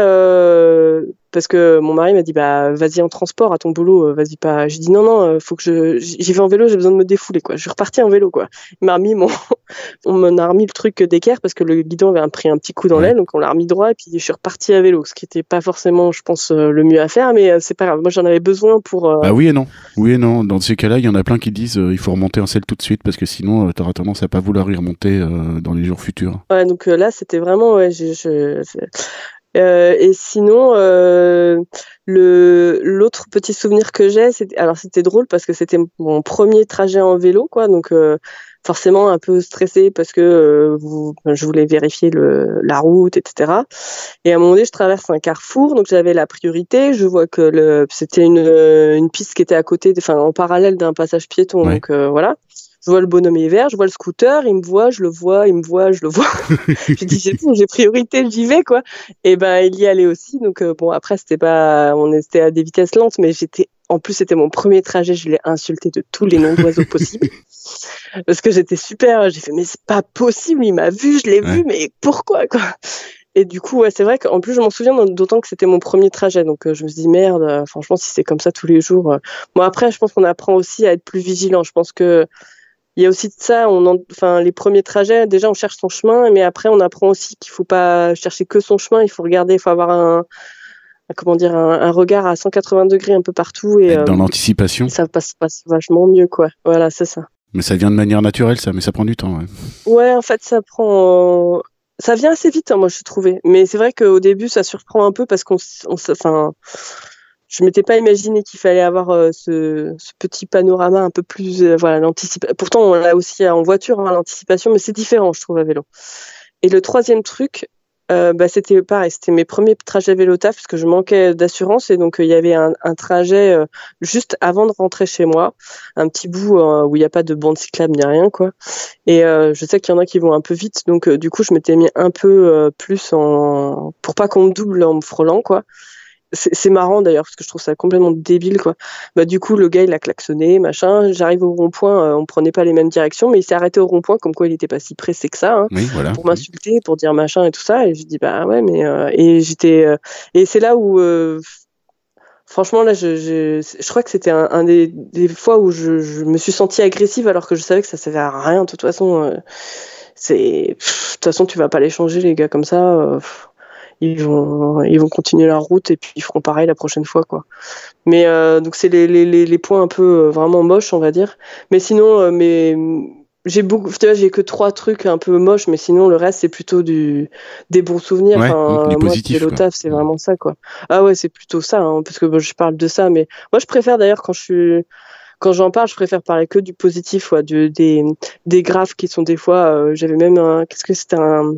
parce que mon mari m'a dit bah vas-y en transport à ton boulot, vas-y pas. J'ai dit non non, faut que je j'y vais en vélo, j'ai besoin de me défouler quoi. Je suis reparti en vélo quoi. Il m'a remis mon on m'a remis le truc d'équerre parce que le guidon avait pris un petit coup dans l'aile, donc on l'a remis droit et puis je suis reparti à vélo, ce qui était pas forcément, je pense, le mieux à faire, mais c'est pas grave. Moi j'en avais besoin pour. Bah oui et non, oui et non. Dans ces cas-là, il y en a plein qui disent il faut remonter en selle tout de suite parce que sinon tu auras tendance à pas vouloir y remonter dans les jours futurs. Ouais, donc là c'était vraiment ouais, je, je, euh, et sinon, euh, l'autre petit souvenir que j'ai, c'était alors c'était drôle parce que c'était mon premier trajet en vélo, quoi. Donc euh, forcément un peu stressé parce que vous, je voulais vérifier le, la route, etc. Et à un moment donné, je traverse un carrefour, donc j'avais la priorité. Je vois que c'était une, une piste qui était à côté, enfin en parallèle d'un passage piéton. Donc voilà je vois le bonhomme hiver, je vois le scooter, il me voit, je le vois, il me voit, je le vois. je dis c'est bon, j'ai priorité, j'y vais quoi. Et ben il y allait aussi. Donc euh, bon après c'était pas, on était à des vitesses lentes, mais j'étais en plus c'était mon premier trajet, je l'ai insulté de tous les noms d'oiseaux possibles parce que j'étais super. J'ai fait mais c'est pas possible, il m'a vu, je l'ai vu, mais pourquoi quoi? Et du coup, ouais, c'est vrai qu'en plus, je m'en souviens d'autant que c'était mon premier trajet. Donc, euh, je me suis dit, merde, euh, franchement, si c'est comme ça tous les jours. Bon, après, je pense qu'on apprend aussi à être plus vigilant. Je pense que il y a aussi de ça, on enfin les premiers trajets, déjà on cherche son chemin, mais après on apprend aussi qu'il faut pas chercher que son chemin, il faut regarder, il faut avoir un, comment dire, un, regard à 180 degrés un peu partout et dans euh, l'anticipation. Ça passe, passe vachement mieux, quoi. Voilà, c'est ça. Mais ça vient de manière naturelle, ça, mais ça prend du temps. Ouais, ouais en fait, ça prend, ça vient assez vite, hein, moi je trouvé. Mais c'est vrai qu'au début, ça surprend un peu parce qu'on, enfin je m'étais pas imaginé qu'il fallait avoir euh, ce, ce, petit panorama un peu plus euh, voilà l'anticipation. Pourtant on l'a aussi en voiture hein, l'anticipation, mais c'est différent je trouve à vélo. Et le troisième truc, euh, bah, c'était pareil, c'était mes premiers trajets vélo taf parce que je manquais d'assurance et donc il y avait un, un trajet juste avant de rentrer chez moi, un petit bout où il n'y a pas de bande cyclable ni rien quoi. Et je sais qu'il y en a qui vont un peu vite, donc du coup je m'étais mis un peu plus en pour pas qu'on me double en me frôlant quoi c'est marrant d'ailleurs parce que je trouve ça complètement débile quoi. Bah du coup le gars il a klaxonné machin. J'arrive au rond-point, euh, on prenait pas les mêmes directions, mais il s'est arrêté au rond-point comme quoi il était pas si pressé que ça, hein, pour m'insulter, pour dire machin et tout ça. Et je dis bah ouais mais euh, et j'étais euh, et c'est là où franchement là je, je, je crois que c'était un, un des, des, fois où je, je, me suis sentie agressive alors que je savais que ça servait à rien de toute façon. c'est de toute façon tu vas pas les changer les gars comme ça ils vont ils vont continuer leur route et puis ils feront pareil la prochaine fois quoi. Mais euh, donc c'est les, les, les, points un peu euh, vraiment moches on va dire. Mais sinon euh, mais j'ai beaucoup j'ai que trois trucs un peu moches mais sinon le reste c'est plutôt du des bons souvenirs ouais, enfin, les positifs, c'est vraiment ça quoi. Ah ouais, c'est plutôt ça hein, parce que je parle de ça mais moi je préfère d'ailleurs quand je suis quand j'en parle, je préfère parler que du positif, ouais, de, des, des graphes qui sont des fois. j'avais même un. Qu'est-ce que c'était un,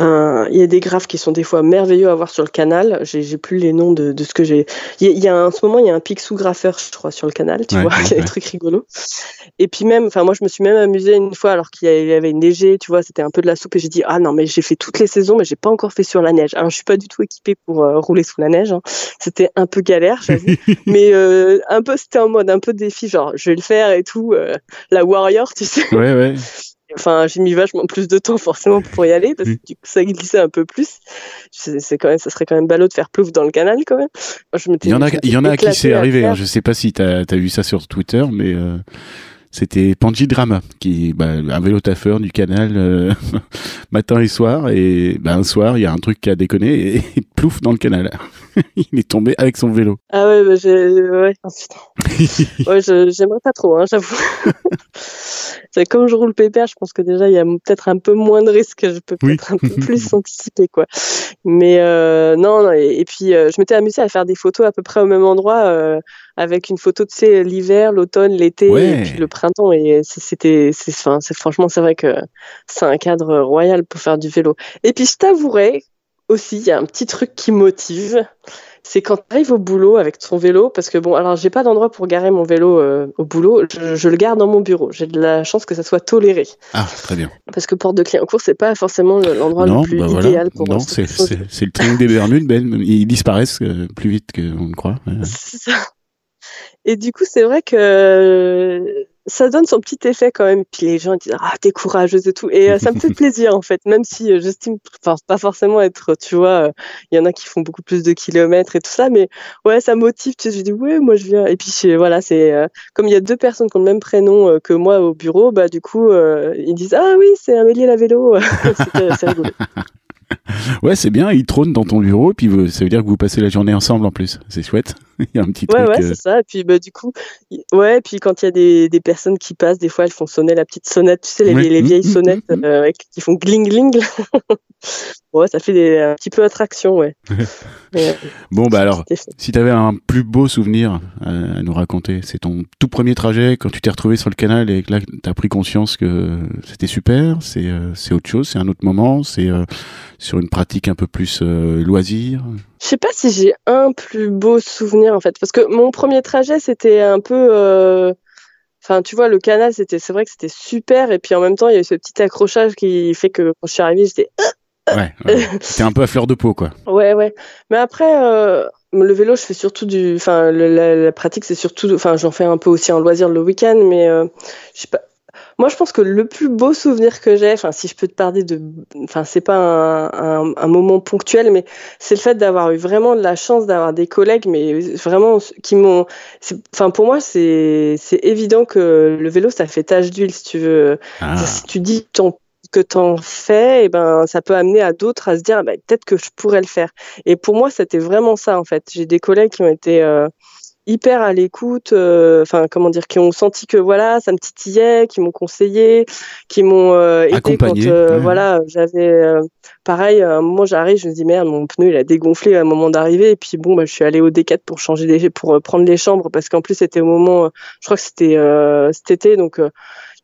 il y a des graphes qui sont des fois merveilleux à voir sur le canal. J'ai plus les noms de, de ce que j'ai. Il y, a en ce moment, il y a un pixou graffeur, je crois, sur le canal. Tu vois, il y a des trucs rigolos. Et puis même, enfin moi, je me suis même amusée une fois alors qu'il y avait une neigée. Tu vois, c'était un peu de la soupe et j'ai dit ah non mais j'ai fait toutes les saisons, mais j'ai pas encore fait sur la neige. Alors je suis pas du tout équipée pour euh, rouler sous la neige. Hein. C'était un peu galère, j'avoue. mais euh, un peu, c'était en mode un peu défi, genre je vais le faire et tout. Euh, la warrior, tu sais. Ouais ouais. Enfin, j'ai mis vachement plus de temps forcément pour y aller parce que du coup, ça glissait un peu plus. C'est quand même, ça serait quand même ballot de faire plouf dans le canal quand même. je il y en a, il y en a qui c'est arrivé. Hein. Je sais pas si tu as, vu ça sur Twitter, mais euh, c'était Panji Drama, qui bah, un vélo taffeur du canal euh, matin et soir. Et bah, un soir, il y a un truc qui a déconné et, plouf dans le canal. il est tombé avec son vélo. Ah ouais, bah, ouais, oh, ouais j'aimerais pas trop, hein, j'avoue. c'est comme je roule pépère, je pense que déjà il y a peut-être un peu moins de risques, je peux peut-être un peu plus anticiper quoi. Mais euh, non, non, et, puis euh, je m'étais amusée à faire des photos à peu près au même endroit euh, avec une photo de sais l'hiver, l'automne, l'été et puis le printemps et c'était c'est c'est franchement c'est vrai que c'est un cadre royal pour faire du vélo. Et puis je t'avouerai aussi il y a un petit truc qui motive c'est quand tu arrives au boulot avec ton vélo, parce que bon, alors j'ai pas d'endroit pour garer mon vélo euh, au boulot, je, le garde dans mon bureau. J'ai de la chance que ça soit toléré. Ah, très bien. Parce que porte de Clignancourt, c'est pas forcément l'endroit le plus bah idéal pour Non, c'est le triangle des Bermudes, ben, ils disparaissent euh, plus vite qu'on ne croit. C'est ça. Et du coup, c'est vrai que ça donne son petit effet quand même. Puis les gens disent ah t'es courageuse et tout. Et euh, ça me fait plaisir en fait, même si euh, j'estime, enfin pas forcément être, tu vois, il y en a qui font beaucoup plus de kilomètres et tout ça, mais ouais ça motive. Tu sais, je dis ouais moi je viens. Et puis voilà c'est comme il y a deux personnes qui ont le même prénom que moi au bureau, bah du coup ils disent ah oui c'est Amélie la vélo. c'est rigolo. ouais, c'est bien, il trône dans ton bureau, puis ça veut dire que vous passez la journée ensemble en plus. C'est chouette. il y a un petit ouais, truc. Ouais, c'est ça. Et puis, bah, du coup, ouais, puis quand il y a des, des, personnes qui passent, des fois, elles font sonner la petite sonnette, tu sais, les, les vieilles mmh, mmh, sonnettes mmh, euh, qui font gling gling. ouais, ça fait des, un petit peu attraction, ouais. bon, bah alors, si tu avais un plus beau souvenir à, nous raconter, c'est ton tout premier trajet quand tu t'es retrouvé sur le canal et que là, tu as pris conscience que c'était super, c'est euh, c'est autre chose, c'est un autre moment, c'est euh, sur une pratique un peu plus loisir je sais pas si j'ai un plus beau souvenir en fait, parce que mon premier trajet c'était un peu, euh, enfin tu vois le canal c'était, c'est vrai que c'était super et puis en même temps il y a eu ce petit accrochage qui fait que quand je suis arrivée j'étais Ouais, un peu à fleur de peau, quoi. Ouais, ouais. Mais après, euh, le vélo, je fais surtout du. Enfin, la, pratique, c'est surtout. Enfin, j'en fais un peu aussi en loisir le week-end, mais euh, je sais pas. Moi, je pense que le plus beau souvenir que j'ai, enfin, si je peux te parler de, enfin, c'est pas un, un, moment ponctuel, mais c'est le fait d'avoir eu vraiment de la chance d'avoir des collègues, mais vraiment qui m'ont, enfin, pour moi, c'est, c'est évident que le vélo, ça fait tache d'huile, si tu veux. Ah. Si tu dis ton que tu en fais, et eh ben ça peut amener à d'autres à se dire bah, peut-être que je pourrais le faire. Et pour moi, c'était vraiment ça en fait. J'ai des collègues qui ont été euh, hyper à l'écoute, euh, enfin comment dire, qui ont senti que voilà, ça me titillait, qui m'ont conseillé, qui m'ont euh, aidé quand euh, voilà, j'avais pareil, à un moment j'arrive, je me dis merde, mon pneu il a dégonflé à un moment d'arrivée et puis bon bah je suis allée au D4 pour changer les pour prendre les chambres parce qu'en plus c'était au moment je crois que c'était cet été donc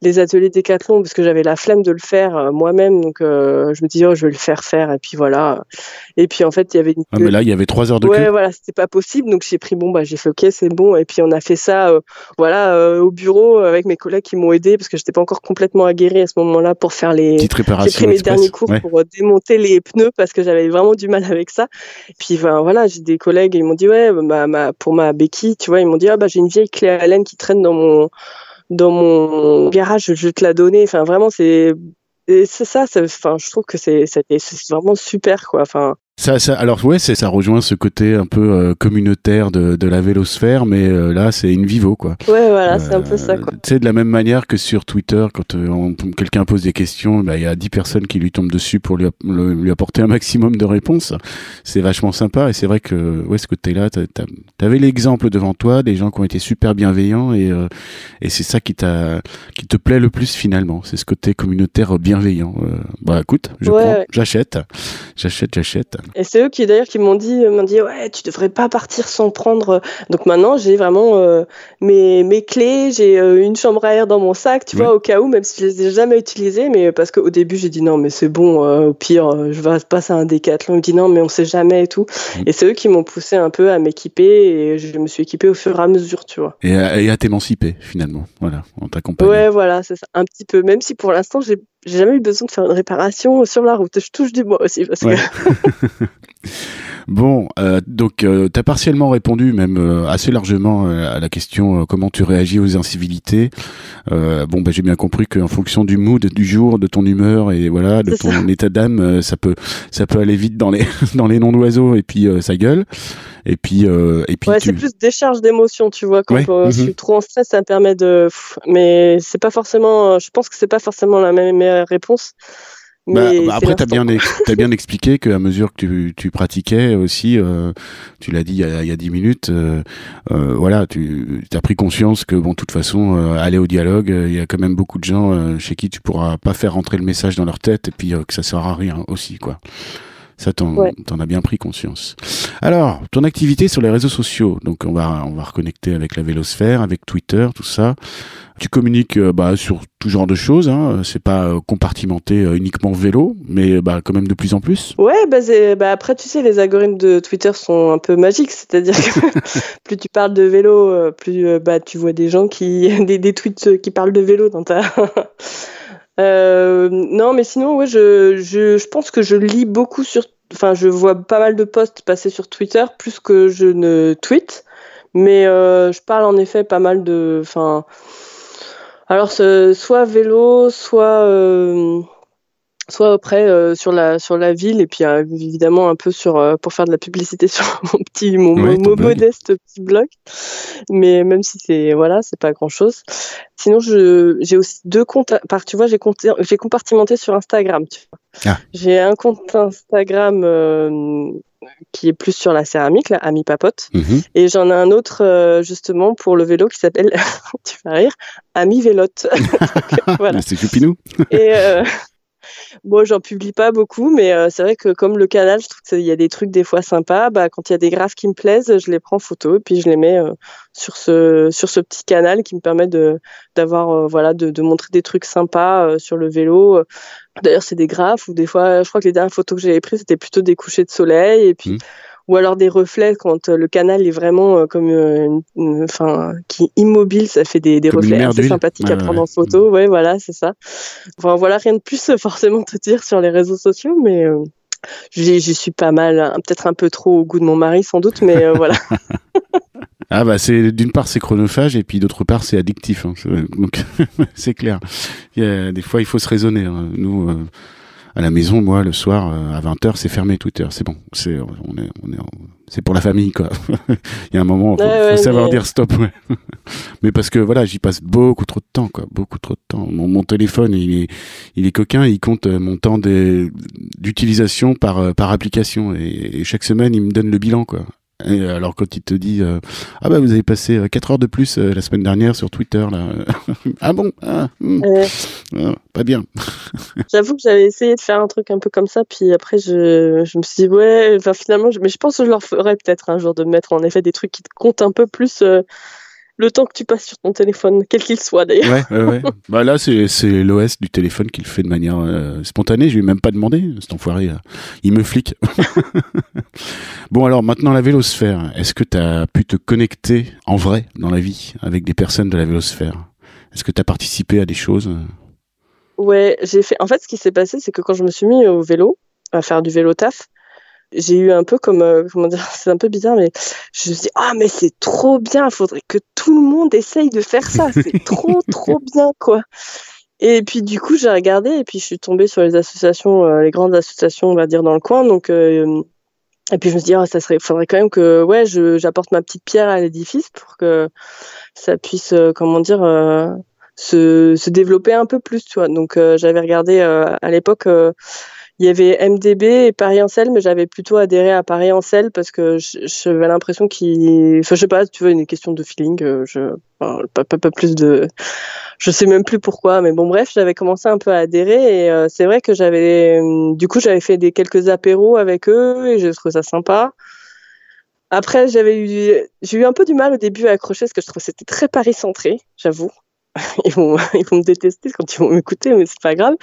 les ateliers décathlon parce que j'avais la flemme de le faire euh, moi-même. Donc, euh, je me disais, oh, je vais le faire faire. Et puis voilà. Et puis en fait, il y avait une. Ah, mais là, il y avait trois heures de Ouais, voilà, c'était pas possible. Donc, j'ai pris, bon, bah, j'ai fait, ok, c'est bon. Et puis, on a fait ça, euh, voilà, au bureau avec mes collègues qui m'ont aidé parce que j'étais pas encore complètement aguerri à ce moment-là pour faire les. J'ai pris mes derniers cours pour démonter les pneus parce que j'avais vraiment du mal avec ça. Et puis, ben, voilà, j'ai des collègues, ils m'ont dit, ouais, bah, ma, pour ma béquille, tu vois, ils m'ont dit, ah, bah, j'ai une vieille clé à laine qui traîne dans mon dans mon garage, je vais te la donner. Enfin, vraiment, c'est c'est ça. Enfin, je trouve que c'est vraiment super, quoi. Enfin, ça, ça, alors ouais, c'est ça rejoint ce côté un peu euh, communautaire de, de la vélosphère, mais euh, là c'est une vivo quoi. Ouais, voilà, c'est un peu ça quoi. Tu sais de la même manière que sur Twitter, quand euh, quelqu'un pose des questions, bah, il y a 10 personnes qui lui tombent dessus pour lui, lui apporter un maximum de réponses. C'est vachement sympa et c'est vrai que ouais, ce côté-là, t'avais l'exemple devant toi, des gens qui ont été super bienveillants et et c'est ça qui t'a qui te plaît le plus finalement, c'est ce côté communautaire bienveillant. bah écoute, je prends, j'achète, j'achète, j'achète. Et c'est eux qui d'ailleurs qui m'ont dit, m'ont dit ouais, tu devrais pas partir sans prendre. Donc maintenant j'ai vraiment euh, mes, mes clés, j'ai euh, une chambre à air dans mon sac, tu vois, au cas où, même si je les ai jamais utilisées, mais parce qu'au début j'ai dit non mais c'est bon, euh, au pire je vais passer à un décathlon. Ils me dit non mais on sait jamais et tout. Mm. Et c'est eux qui m'ont poussé un peu à m'équiper et je me suis équipée au fur et à mesure, tu vois. Et à, à t'émanciper finalement, voilà, en t'accompagnant. Ouais voilà, c'est ça, un petit peu. Même si pour l'instant j'ai j'ai jamais eu besoin de faire une réparation sur la route. Je touche du bois aussi parce que. Bon, euh, donc euh, tu as partiellement répondu, même euh, assez largement, à la question comment tu réagis aux incivilités. bon, bah, j'ai bien compris qu'en fonction du mood du jour, de ton humeur et voilà, de ton état d'âme, ça peut ça peut aller vite dans les dans les noms d'oiseaux et puis ça gueule. Et puis et puis. Ouais, c'est plus décharge d'émotions, tu vois. Quand je suis mhm. trop en stress, ça me permet de. Mais c'est pas forcément. Je pense que c'est pas forcément la même meilleure réponse. Bah, bah, après, tu as bien, as bien expliqué qu'à mesure que tu, tu pratiquais aussi, euh, tu l'as dit il y a, il y a 10 minutes, euh, euh, voilà, tu as pris conscience que, bon, de toute façon, euh, aller au dialogue, il y a quand même beaucoup de gens euh, chez qui tu pourras pas faire rentrer le message dans leur tête et puis que ça sert à rien aussi, quoi. Ça, t'en ouais. as bien pris conscience. Alors, ton activité sur les réseaux sociaux. Donc, on va, on va reconnecter avec la vélosphère, avec Twitter, tout ça. Tu communiques euh, bah, sur tout genre de choses. Hein. C'est pas euh, compartimenté euh, uniquement vélo, mais bah, quand même de plus en plus. Ouais, bah, bah, après, tu sais, les algorithmes de Twitter sont un peu magiques. C'est-à-dire que plus tu parles de vélo, plus bah, tu vois des gens qui. des, des tweets qui parlent de vélo dans ta. Non, mais sinon, ouais, je, je, je, pense que je lis beaucoup sur. Enfin, je vois pas mal de posts passer sur Twitter, plus que je ne tweete. Mais je parle en effet pas mal de. Enfin. Alors, soit vélo, soit soit après euh, sur la sur la ville et puis euh, évidemment un peu sur euh, pour faire de la publicité sur mon petit mon, modeste petit blog mais même si c'est voilà c'est pas grand chose sinon je j'ai aussi deux comptes par tu vois j'ai j'ai compartimenté sur Instagram tu vois ah. j'ai un compte Instagram qui est plus sur la céramique, là, Ami Papote. Mhm. Et j'en ai un autre, justement, pour le vélo qui s'appelle, tu vas rire, Ami Vélote. voilà. C'est Cupinou. et, Moi, j'en publie pas beaucoup, mais euh, c'est vrai que comme le canal, je trouve qu'il y a des trucs des fois sympas. Bah, quand il y a des graphes qui me plaisent, je les prends en photo et puis je les mets euh, sur ce petit canal qui me permet de d'avoir euh, voilà de, de, montrer des trucs sympas sur le vélo. D'ailleurs, c'est des graphes ou des fois, je crois que les dernières photos que j'avais prises c'était plutôt des couchers de soleil et puis. Mmh ou alors des reflets quand euh, le canal est vraiment euh, comme euh, enfin qui est immobile ça fait des, des reflets assez sympathiques à prendre en photo ouais voilà c'est ça enfin voilà rien de plus forcément te dire sur les réseaux sociaux mais j'y suis pas mal hein. peut-être un peu trop au goût de mon mari sans doute mais voilà Ah bah c'est d'une part c'est chronophage et puis d'autre part c'est addictif hein. donc c'est clair. Il y a, des fois il faut se raisonner. Hein. Nous à la maison, moi, le soir, euh, à 20h, c'est fermé Twitter. C'est bon. C'est, on est, on est, c'est pour la famille, quoi. Il y a un moment, faut, faut savoir dire stop, ouais. mais parce que voilà, j'y passe beaucoup trop de temps, quoi. Beaucoup trop de temps. Mon, mon téléphone, il est, il est coquin. Il compte euh, mon temps d'utilisation par, euh, par application. Et, et chaque semaine, il me donne le bilan, quoi. Et alors quand il te dit ah bah vous avez passé 4 heures de plus la semaine dernière sur Twitter là ah bon? Ah, hmm. ah, pas bien. J'avoue que j'avais essayé de faire un truc un peu comme ça puis après je, je me suis dit ouais enfin finalement je, mais je pense que je leur ferai peut-être un jour de mettre en effet des trucs qui te comptent un peu plus le temps que tu passes sur ton téléphone, quel qu'il soit d'ailleurs. Ouais, ouais, ouais. bah là, c'est, c'est l'OS du téléphone qui le fait de manière euh, spontanée. Je lui ai même pas demandé, cet enfoiré. Il me flique. bon, alors maintenant, la vélosphère. Est-ce que tu as pu te connecter en vrai dans la vie avec des personnes de la vélosphère? Est-ce que tu as participé à des choses? Ouais, j'ai fait. En fait, ce qui s'est passé, c'est que quand je me suis mis au vélo, à faire du vélo taf, j'ai eu un peu comme euh, comment dire c'est un peu bizarre mais je me suis dit ah mais c'est trop bien il faudrait que tout le monde essaye de faire ça c'est trop trop bien quoi. Et puis du coup j'ai regardé et puis je suis tombée sur les associations euh, les grandes associations on va dire dans le coin. Donc euh, et puis je me suis dit ah, ça serait faudrait quand même que ouais j'apporte ma petite pierre à l'édifice pour que ça puisse comment dire se, se développer un peu plus tu vois. Donc j'avais regardé à l'époque il y avait MDB et Paris Ancel, mais j'avais plutôt adhéré à Paris Ancel parce que j'avais l'impression qu'il, enfin, je sais pas, tu vois, une question de feeling, euh, je, pas, pas, plus de, je sais même plus pourquoi, mais bon, bref, j'avais commencé un peu à adhérer et euh, c'est vrai que j'avais, du coup, j'avais fait des quelques apéros avec eux et j'ai trouvé ça sympa. Après, j'avais eu, j'ai eu un peu du mal au début à accrocher parce que je trouvais que c'était très Paris centré, j'avoue. Ils vont, ils vont me détester quand ils vont m'écouter, mais c'est pas grave.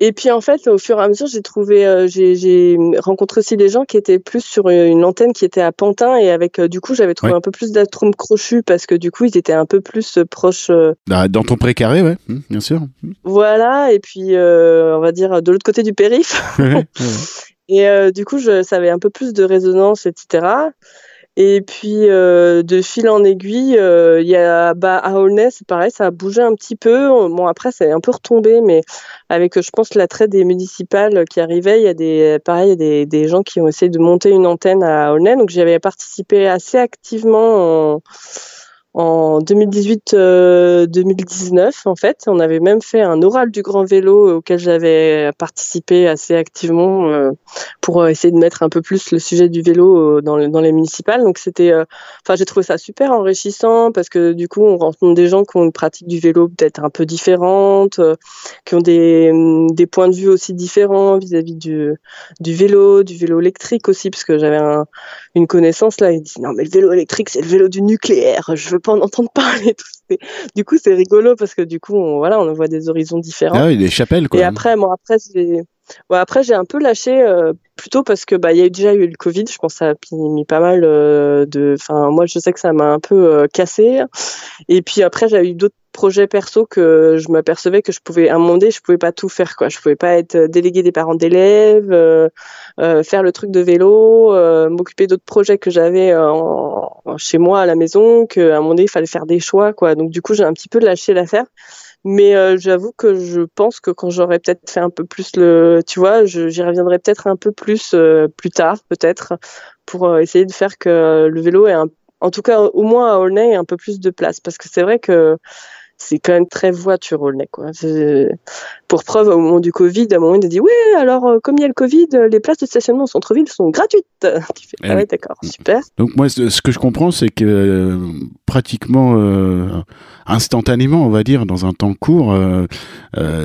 Et puis en fait, au fur et à mesure, j'ai trouvé, euh, j'ai rencontré aussi des gens qui étaient plus sur une antenne qui était à Pantin et avec, euh, du coup, j'avais trouvé un peu plus d'atomes crochus parce que du coup, ils étaient un peu plus euh, proches. Bah, dans ton précaré, ouais, mmh, bien sûr. Voilà, et puis on va dire de l'autre côté du périph. et du coup, je, ça avait un peu plus de résonance, etc. Et puis euh, de fil en aiguille, euh, il y a bah, à Aulnay, c'est pareil, ça a bougé un petit peu. Bon après, c'est un peu retombé, mais avec, je pense, l'attrait des municipales qui arrivaient, il y a des, pareil, il y a des, des gens qui ont essayé de monter une antenne à Aulnay. Donc j'avais participé assez activement en, en 2018-2019 euh, en fait. On avait même fait un oral du grand vélo auquel j'avais participé assez activement euh, pour euh, essayer de mettre un peu plus le sujet du vélo dans, les municipales. Donc c'était, enfin j'ai trouvé ça super enrichissant parce que du coup on rencontre des gens qui ont une pratique du vélo peut-être un peu différente, qui ont des, mm, des points de vue aussi différents vis-à-vis du, vélo, du vélo électrique aussi parce que j'avais une connaissance là, il dit non mais le vélo électrique c'est le vélo du nucléaire, en entendre parler. Du coup, c'est rigolo parce que du coup, on, voilà, on voit des horizons différents. Ah oui, des chapelles, quoi. Et après, moi, après, j'ai, après, j'ai un peu lâché, euh, plutôt parce que bah, il y a déjà eu le Covid. Je pense que ça a mis pas mal euh, de. Enfin, moi, je sais que ça m'a un peu euh, cassé. Et puis après, j'ai eu d'autres projets perso que je m'apercevais que je pouvais à un moment donné je pouvais pas tout faire quoi. Je pouvais pas être euh, délégué des parents d'élèves euh, euh, faire le truc de vélo m'occuper d'autres projets que j'avais chez moi à la maison qu'à un moment donné il fallait faire des choix quoi. Donc du coup j'ai un petit peu lâché l'affaire. Mais j'avoue que je pense que quand j'aurais peut-être fait un peu plus le, tu vois, j'y reviendrai peut-être un peu plus plus tard, peut-être, pour essayer de faire que le vélo ait en tout cas au moins à Aulnay, un peu plus de place, parce que c'est vrai que c'est quand même très voiture Aulnay, quoi. Pour preuve, au moment du Covid, à un moment, il a dit Ouais, alors, euh, comme il y a le Covid, les places de stationnement au centre-ville sont gratuites. Tu fais eh Ah ouais, d'accord, super. Donc, moi, ce que je comprends, c'est que euh, pratiquement euh, instantanément, on va dire, dans un temps court,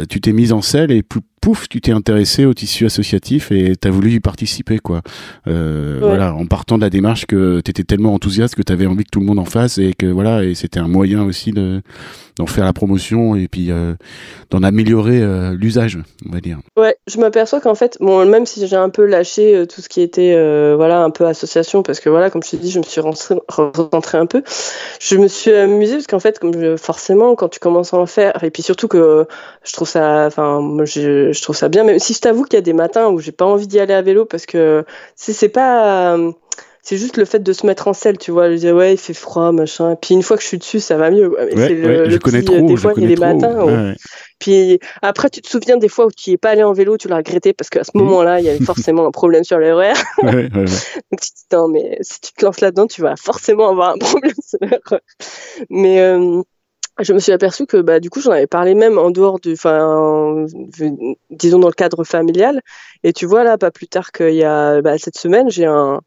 tu t'es mise en selle et pouf, tu t'es intéressé au tissu associatif et tu as voulu y participer, quoi. Voilà, en partant de la démarche que tu étais tellement enthousiaste que tu avais envie que tout le monde en fasse et que voilà, et c'était un moyen aussi de d'en faire la promotion et puis d'en améliorer euh, l'usage, on va dire. Ouais, je m'aperçois qu'en fait, bon, même si j'ai un peu lâché euh, tout ce qui était euh, voilà un peu association, parce que voilà, comme je te dis, je me suis rentrée un peu, je me suis amusée parce qu'en fait, comme forcément, quand tu commences à en faire, et puis surtout que je trouve ça, enfin, je, je, trouve ça bien, même si je t'avoue qu'il y a des matins où j'ai pas envie d'y aller à vélo parce que c'est pas c'est juste le fait de se mettre en selle, tu vois. Je dis, ouais, il fait froid, machin. Puis une fois que je suis dessus, ça va mieux. c'est le, je connais trop, des fois, il y a les matins. Puis après, tu te souviens des fois où tu n'y es pas allé en vélo, tu l'as regretté parce qu'à ce moment-là, il y avait forcément un problème sur l'horaire. Ouais, Donc tu te dis, non, mais si tu te lances là-dedans, tu vas forcément avoir un problème sur l'horaire. Mais. Euh, je me suis aperçue que bah, du coup j'en avais parlé même en dehors du enfin disons dans le cadre familial et tu vois là pas plus tard qu'il y a bah, cette semaine j'ai un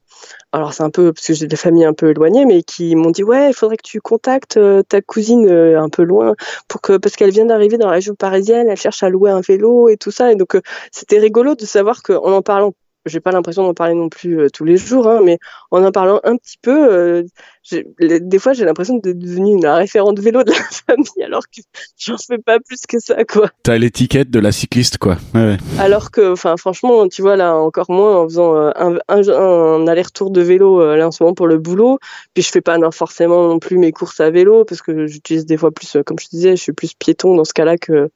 alors c'est un peu parce que j'ai des familles un peu éloignées, mais qui m'ont dit ouais, il faudrait que tu contactes euh, ta cousine euh, un peu loin parce qu'elle vient d'arriver dans la région parisienne, elle cherche à louer un vélo et tout ça. Et donc euh, c'était rigolo de savoir qu'en en parlant j'ai pas l'impression d'en parler non plus tous les jours, hein, mais en en parlant un petit peu, des fois, j'ai l'impression d'être devenue une référente vélo de la famille, alors que j'en fais pas plus que ça, quoi. T'as l'étiquette de la cycliste, quoi. Ouais. Alors que, enfin, franchement, tu vois, là, encore moins en faisant euh, un, un, aller-retour de vélo, euh, là, en ce moment, pour le boulot. Puis je fais pas non, forcément non plus mes courses à vélo, parce que j'utilise des fois plus, euh, comme je te disais, je suis plus piéton dans ce cas-là que,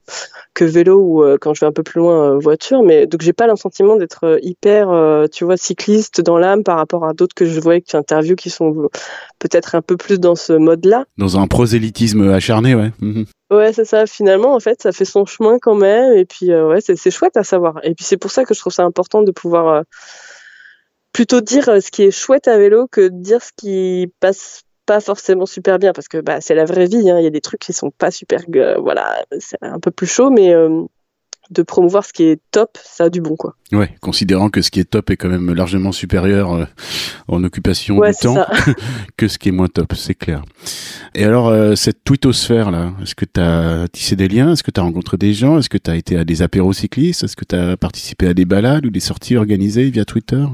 que vélo ou quand je vais un peu plus loin, voiture. Mais donc, j'ai pas le sentiment d'être hyper, tu vois, cycliste dans l'âme par rapport à d'autres que je voyais que tu interviews qui sont peut-être un peu plus dans ce mode-là. Dans un prosélytisme acharné, ouais. Mhm. Ouais, c'est ça. Finalement, en fait, ça fait son chemin quand même. Et puis, euh, ouais, c'est chouette à savoir. Et puis, c'est pour ça que je trouve ça important de pouvoir euh, plutôt dire euh, ce qui est chouette à vélo que de dire ce qui passe pas forcément super bien. Parce que bah, c'est la vraie vie. Hein. Il y a des trucs qui sont pas super. voilà, c'est un peu plus chaud, mais de promouvoir ce qui est top, ça a du bon quoi. Ouais, considérant que ce qui est top est quand même largement supérieur euh, en occupation du temps que ce qui est moins top, c'est clair. Et alors euh, cette twittosphère là, est-ce que tu as tissé des liens, est-ce que tu as rencontré des gens, est-ce que tu as été à des apéros cyclistes, est-ce que tu as participé à des balades ou des sorties organisées via Twitter?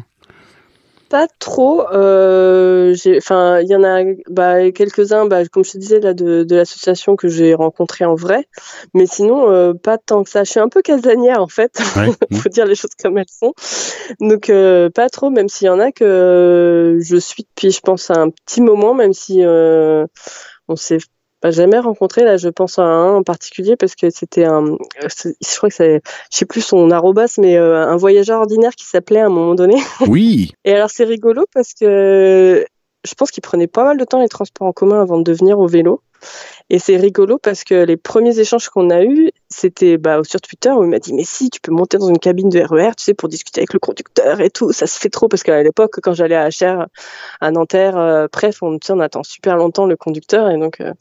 Pas trop. Euh, enfin, il y en a bah, quelques-uns, bah, comme je te disais, là, de, de l'association que j'ai rencontré en vrai. Mais sinon, euh, pas tant que ça. Je suis un peu casanière, en fait. Il faut dire les choses comme elles sont. Donc, euh, pas trop, même s'il y en a que je suis depuis, je pense, à un petit moment, même si on s'est jamais rencontré. Là, je pense à un en particulier parce que c'était un, je crois que c'est, je sais plus son arrobas, mais euh, un voyageur ordinaire qui s'appelait à un moment donné. Oui. Et alors c'est rigolo parce que je pense qu'il prenait pas mal de temps les transports en commun avant de venir au vélo. Et c'est rigolo parce que les premiers échanges qu'on a eus, c'était bah, sur Twitter où il m'a dit mais si tu peux monter dans une cabine de RER, e tu sais, pour discuter avec le conducteur et tout, ça se fait trop parce qu'à l'époque quand j'allais à HR, à Nanterre, euh, bref, on, on attend super longtemps le conducteur et donc euh,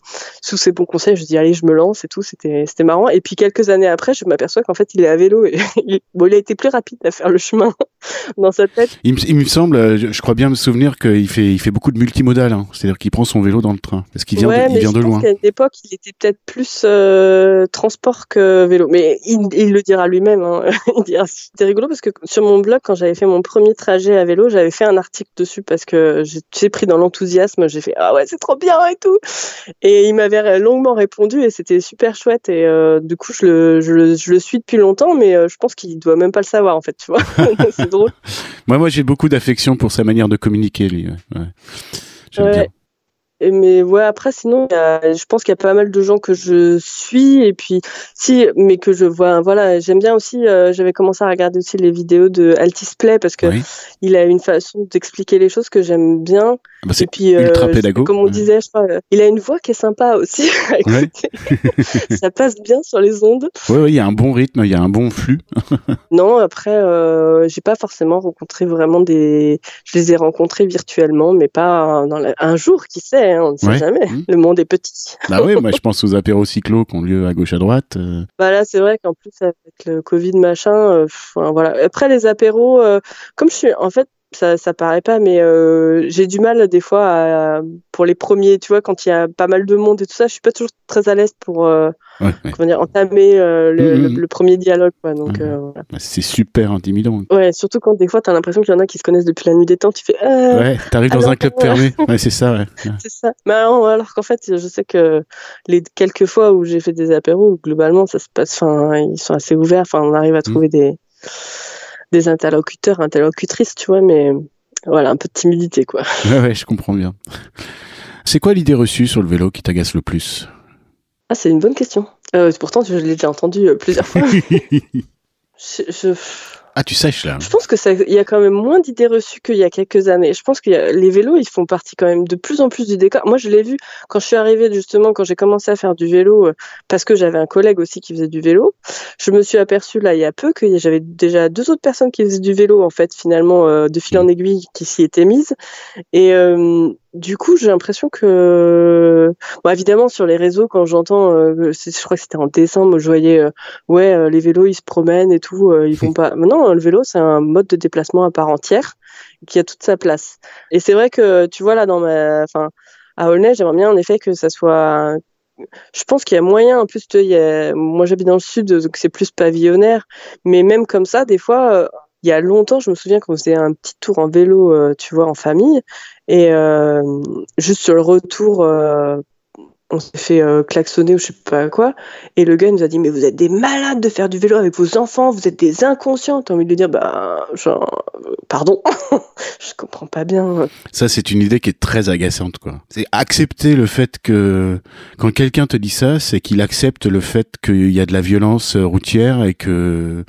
sous ses bons conseils, je dis allez je me lance et tout, c'était c'était marrant. Et puis quelques années après, je m'aperçois qu'en fait il est à vélo et il, bon, il a été plus rapide à faire le chemin dans sa tête. Il, me semble, je, crois bien me souvenir qu'il fait il fait beaucoup de multimodal, hein. c'est-à-dire qu'il prend son vélo dans le train parce qu'il vient de, il vient de loin l'époque, il était peut-être plus euh, transport que vélo. Mais il, le dira lui-même. Hein. C'était rigolo parce que sur mon blog, quand j'avais fait mon premier trajet à vélo, j'avais fait un article dessus parce que j'ai pris dans l'enthousiasme. J'ai fait ah ouais, c'est trop bien et tout. Et il m'avait longuement répondu et c'était super chouette. Et euh, du coup, je le, je, le, suis depuis longtemps, mais euh, je pense qu'il doit même pas le savoir en fait. Tu vois, c'est drôle. moi, moi, j'ai beaucoup d'affection pour sa manière de communiquer, lui. Ouais. Ouais. Mais ouais, après, sinon, je pense qu'il y a pas mal de gens que je suis et puis si, mais que je vois. Voilà, j'aime bien aussi. Euh, j'avais commencé à regarder aussi les vidéos de Altisplay parce que il a une façon d'expliquer les choses que j'aime bien. Ah bah et puis, ultra pédago. Comme on disait, je crois, il a une voix qui est sympa aussi. Ça passe bien sur les ondes. Oui, il y a un bon rythme, il y a un bon flux. non, après, euh, j'ai pas forcément rencontré vraiment des. Je les ai rencontrés virtuellement, mais pas dans un jour, qui sait. Hein, on ne sait jamais. Mmh. Le monde est petit. Bah oui, moi je pense aux apéros cyclo qui ont lieu à gauche à droite. Euh. Bah là, c'est vrai qu'en plus avec le Covid machin, euh, voilà. Après les apéros, euh, comme je suis, en fait, ça, ça paraît pas, mais j'ai du mal des fois pour les premiers, tu vois, quand il y a pas mal de monde et tout ça, je suis pas toujours très à l'aise pour comment dire, entamer euh, mmh, mmh. le, premier dialogue. Quoi, donc, euh, bah, C'est super intimidant. Ouais, surtout quand des fois, tu as l'impression qu'il y en a qui se connaissent depuis la nuit des temps. Tu fais. Euh, ouais, t'arrives dans un club fermé. Ouais, c'est ça. Ouais. c'est ça. Mais alors, alors qu'en fait, je sais que les quelques fois où j'ai fait des apéros, globalement, ça se passe. Enfin, ils sont assez ouverts. Enfin, on arrive à mmh. trouver des des interlocuteurs, interlocutrices, tu vois, mais voilà, un peu de timidité, quoi. Ouais, ouais, je comprends bien. C'est quoi l'idée reçue sur le vélo qui t'agace le plus? Ah, c'est une bonne question. Euh, pourtant, je l'ai déjà entendu euh, plusieurs fois. je, ah, tu sèches là. Je pense que ça, il y a quand même moins d'idées reçues qu'il y a quelques années. Je pense que les vélos, ils font partie quand même de plus en plus du décor. Moi, je l'ai vu quand je suis arrivée justement, quand j'ai commencé à faire du vélo, euh, parce que j'avais un collègue aussi qui faisait du vélo. Je me suis aperçue là il y a peu que j'avais déjà deux autres personnes qui faisaient du vélo en fait finalement euh, de fil en mmh. aiguille qui s'y étaient mises. Et euh, du coup, j'ai l'impression que, bon, évidemment, sur les réseaux, quand j'entends, euh, je crois que c'était en décembre, je voyais, euh, ouais, euh, les vélos, ils se promènent et tout, ils vont pas. non, le vélo, c'est un mode de déplacement à part entière qui a toute sa place. Et c'est vrai que, tu vois, là, dans ma, enfin, à Aulnay, j'aimerais bien en effet que ça soit je pense qu'il y a moyen, en plus, il y a... moi j'habite dans le sud, donc c'est plus pavillonnaire, mais même comme ça, des fois, il y a longtemps, je me souviens qu'on faisait un petit tour en vélo, euh, tu vois, en famille. Et euh, juste sur le retour, euh, on s'est fait klaxonner ou je sais pas quoi. Et le gars nous a dit Mais vous êtes des malades de faire du vélo avec vos enfants, vous êtes des inconscients. T'as envie de lui dire Bah, genre, pardon, je comprends pas bien. Ça, c'est une idée qui est très agaçante, quoi. C'est accepter le fait que quand quelqu'un te dit ça, c'est qu'il accepte le fait qu'il y a de la violence routière et que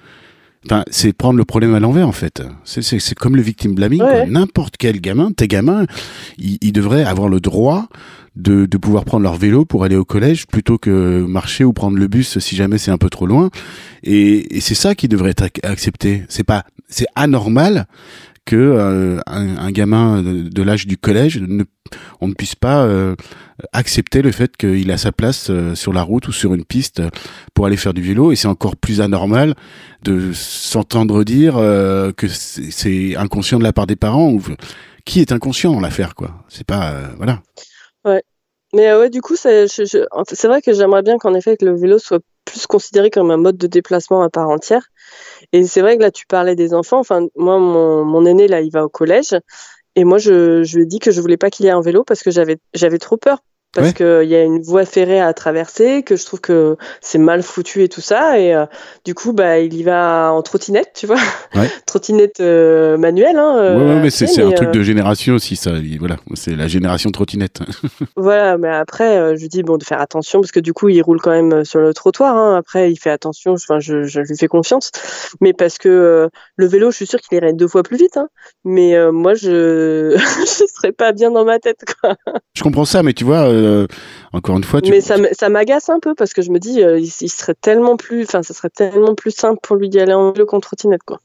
c'est prendre le problème à l'envers en fait. C'est comme le victim blaming. N'importe quel gamin, tes gamins, ils, devraient avoir le droit de, de, pouvoir prendre leur vélo pour aller au collège plutôt que marcher ou prendre le bus si jamais c'est un peu trop loin. Et, et c'est ça qui devrait être accepté. C'est pas, c'est anormal que euh, un, gamin de, l'âge du collège, ne, on ne puisse pas euh, accepter le fait qu'il a sa place euh, sur la route ou sur une piste pour aller faire du vélo. Et c'est encore plus anormal de s'entendre dire que c'est inconscient de la part des parents. Ou, qui est inconscient dans l'affaire, quoi C'est pas voilà. Ouais. Mais ouais, du coup, c'est vrai que j'aimerais bien qu'en effet que le vélo soit plus considéré comme un mode de déplacement à part entière. Et c'est vrai que là, tu parlais des enfants. Enfin, moi, mon, mon aîné, là, il va au collège. Et moi, je, je lui ai dit que je voulais pas qu'il ait un vélo parce que j'avais, j'avais trop peur parce qu'il y a une voie ferrée à traverser, que je trouve que c'est mal foutu et tout ça. Et euh, du coup, bah, il y va en trottinette, tu vois. trottinette euh, manuelle. Hein, ouais, euh, mais c'est un truc de génération aussi, ça. Voilà, c'est la génération trottinette. voilà, mais après, je lui dis bon, de faire attention, parce que du coup, il roule quand même sur le trottoir. Hein. Après, il fait attention, enfin, je, je, lui fais confiance. Mais parce que le vélo, je suis sûre qu'il irait deux fois plus vite. Hein. Mais moi, je ne serais pas bien dans ma tête. Quoi. Je comprends ça, mais tu vois euh, encore une fois. Tu... Mais ça, m'agace un peu parce que je me dis, euh, il, serait tellement plus, enfin, ça serait tellement plus simple pour lui d'y aller en vélo contre trottinette, quoi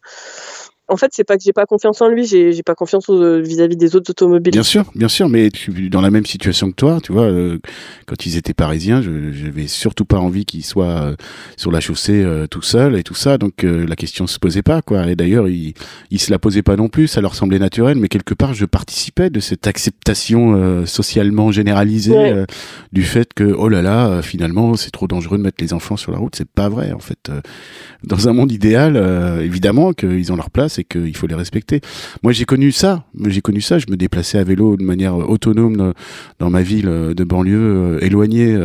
en fait, c'est pas que j'ai pas confiance en lui, j'ai pas confiance vis-à-vis des autres automobiles. Bien sûr, bien sûr, mais tu dans la même situation que toi, tu vois, euh, quand ils étaient parisiens, je j'avais surtout pas envie qu'ils soient euh, sur la chaussée euh, tout seul et tout ça, donc la question se posait pas, quoi. Et d'ailleurs, ils, ils se la posaient pas non plus, ça leur semblait naturel, mais quelque part, je participais de cette acceptation socialement généralisée du fait que oh là là, finalement, c'est trop dangereux de mettre les enfants sur la route. C'est pas vrai, en fait. dans un monde idéal, évidemment qu'ils ont leur place c'est qu'il faut les respecter. Moi, j'ai connu ça. J'ai connu ça. Je me déplaçais à vélo de manière autonome dans, ma ville de banlieue éloignée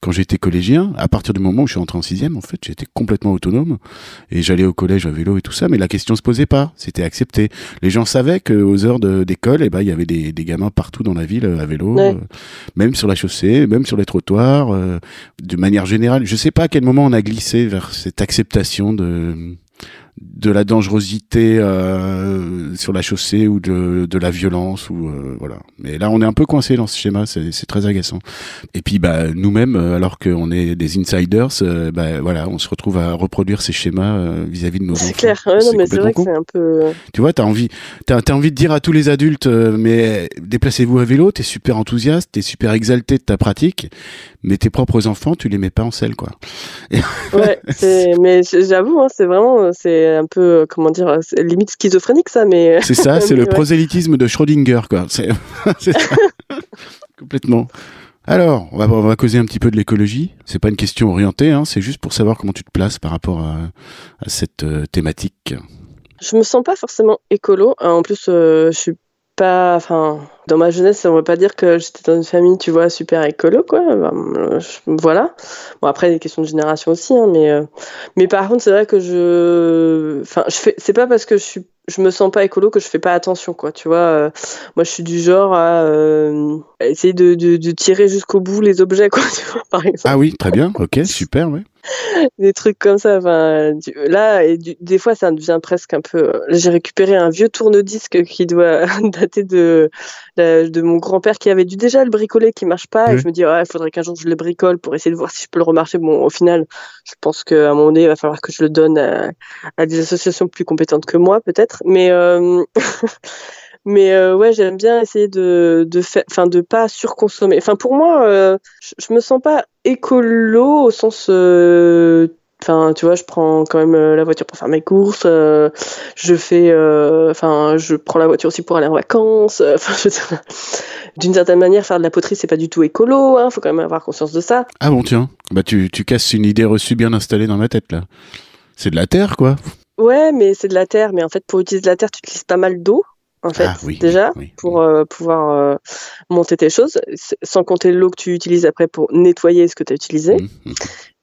quand j'étais collégien. À partir du moment où je suis entré en sixième, en fait, j'étais complètement autonome et j'allais au collège à vélo et tout ça. Mais la question se posait pas. C'était accepté. Les gens savaient qu'aux heures d'école, eh ben, il y avait des, des, gamins partout dans la ville à vélo, même sur la chaussée, même sur les trottoirs, de manière générale. Je sais pas à quel moment on a glissé vers cette acceptation de de la dangerosité euh, sur la chaussée ou de, de la violence ou euh, voilà. Mais là, on est un peu coincé dans ce schéma, c'est très agaçant. Et puis, bah, nous-mêmes, euh, alors qu'on est des insiders, bah, voilà, on se retrouve à reproduire ces schémas vis-à-vis de nos enfants. C'est clair, non, mais c'est vrai que c'est un peu. Tu vois, t'as envie, t'as as envie de dire à tous les adultes, mais déplacez-vous à vélo, t'es super enthousiaste, t'es super exalté de ta pratique, mais tes propres enfants, tu les mets pas en selle, quoi. ouais, mais j'avoue, hein, c'est vraiment, c'est un peu, euh, comment dire, euh, limite schizophrénique ça, mais. C'est ça, c'est le prosélytisme de Schrödinger, quoi. C'est complètement. Alors, on va, on va, causer un petit peu de l'écologie. C'est pas une question orientée, hein, c'est juste pour savoir comment tu te places par rapport à, à cette euh, thématique. Je me sens pas forcément écolo. En plus, je suis enfin, dans ma jeunesse, on va pas dire que j'étais dans une famille, tu vois, super écolo, quoi. Ben, voilà. Bon, après, des questions de génération aussi, hein, mais, euh, mais par contre, c'est vrai que je, enfin, je fais, c'est pas parce que je suis, je me sens pas écolo que je fais pas attention, quoi. Tu vois, euh, moi, je suis du genre à, euh, essayer de, de, de tirer jusqu'au bout les objets, quoi, tu vois, par exemple. Ah oui, très bien, ok, super, ouais. des trucs comme ça. Enfin, là, et des fois, ça devient presque un peu. J'ai récupéré un vieux tourne-disque qui doit dater de de mon grand-père qui avait dû déjà le bricoler, qui marche pas. Et je me dis, il faudrait qu'un jour je le bricole pour essayer de voir si je peux le remarcher. Bon, au final, je pense qu'à un moment donné, il va falloir que je le donne à, des associations plus compétentes que moi, peut-être. Mais euh, mais euh, ouais, j'aime bien essayer de de faire, enfin, de pas surconsommer. Enfin, pour moi, euh, je, je me sens pas écolo au sens Enfin, tu vois, je prends quand même euh, la voiture pour faire mes courses. Euh, je fais, euh, enfin, je prends la voiture aussi pour aller en vacances. Enfin, d'une certaine manière, faire de la poterie, c'est pas du tout écolo. Hein, faut quand même avoir conscience de ça. Ah bon, tiens, bah tu, tu casses une idée reçue bien installée dans ma tête là. C'est de la terre, quoi. Ouais, mais c'est de la terre. Mais en fait, pour utiliser de la terre, tu utilises pas mal d'eau en fait, ah déjà, pour euh, pouvoir euh, monter tes choses, sans compter l'eau que tu utilises après pour nettoyer ce que tu as utilisé. Mmh, mmh.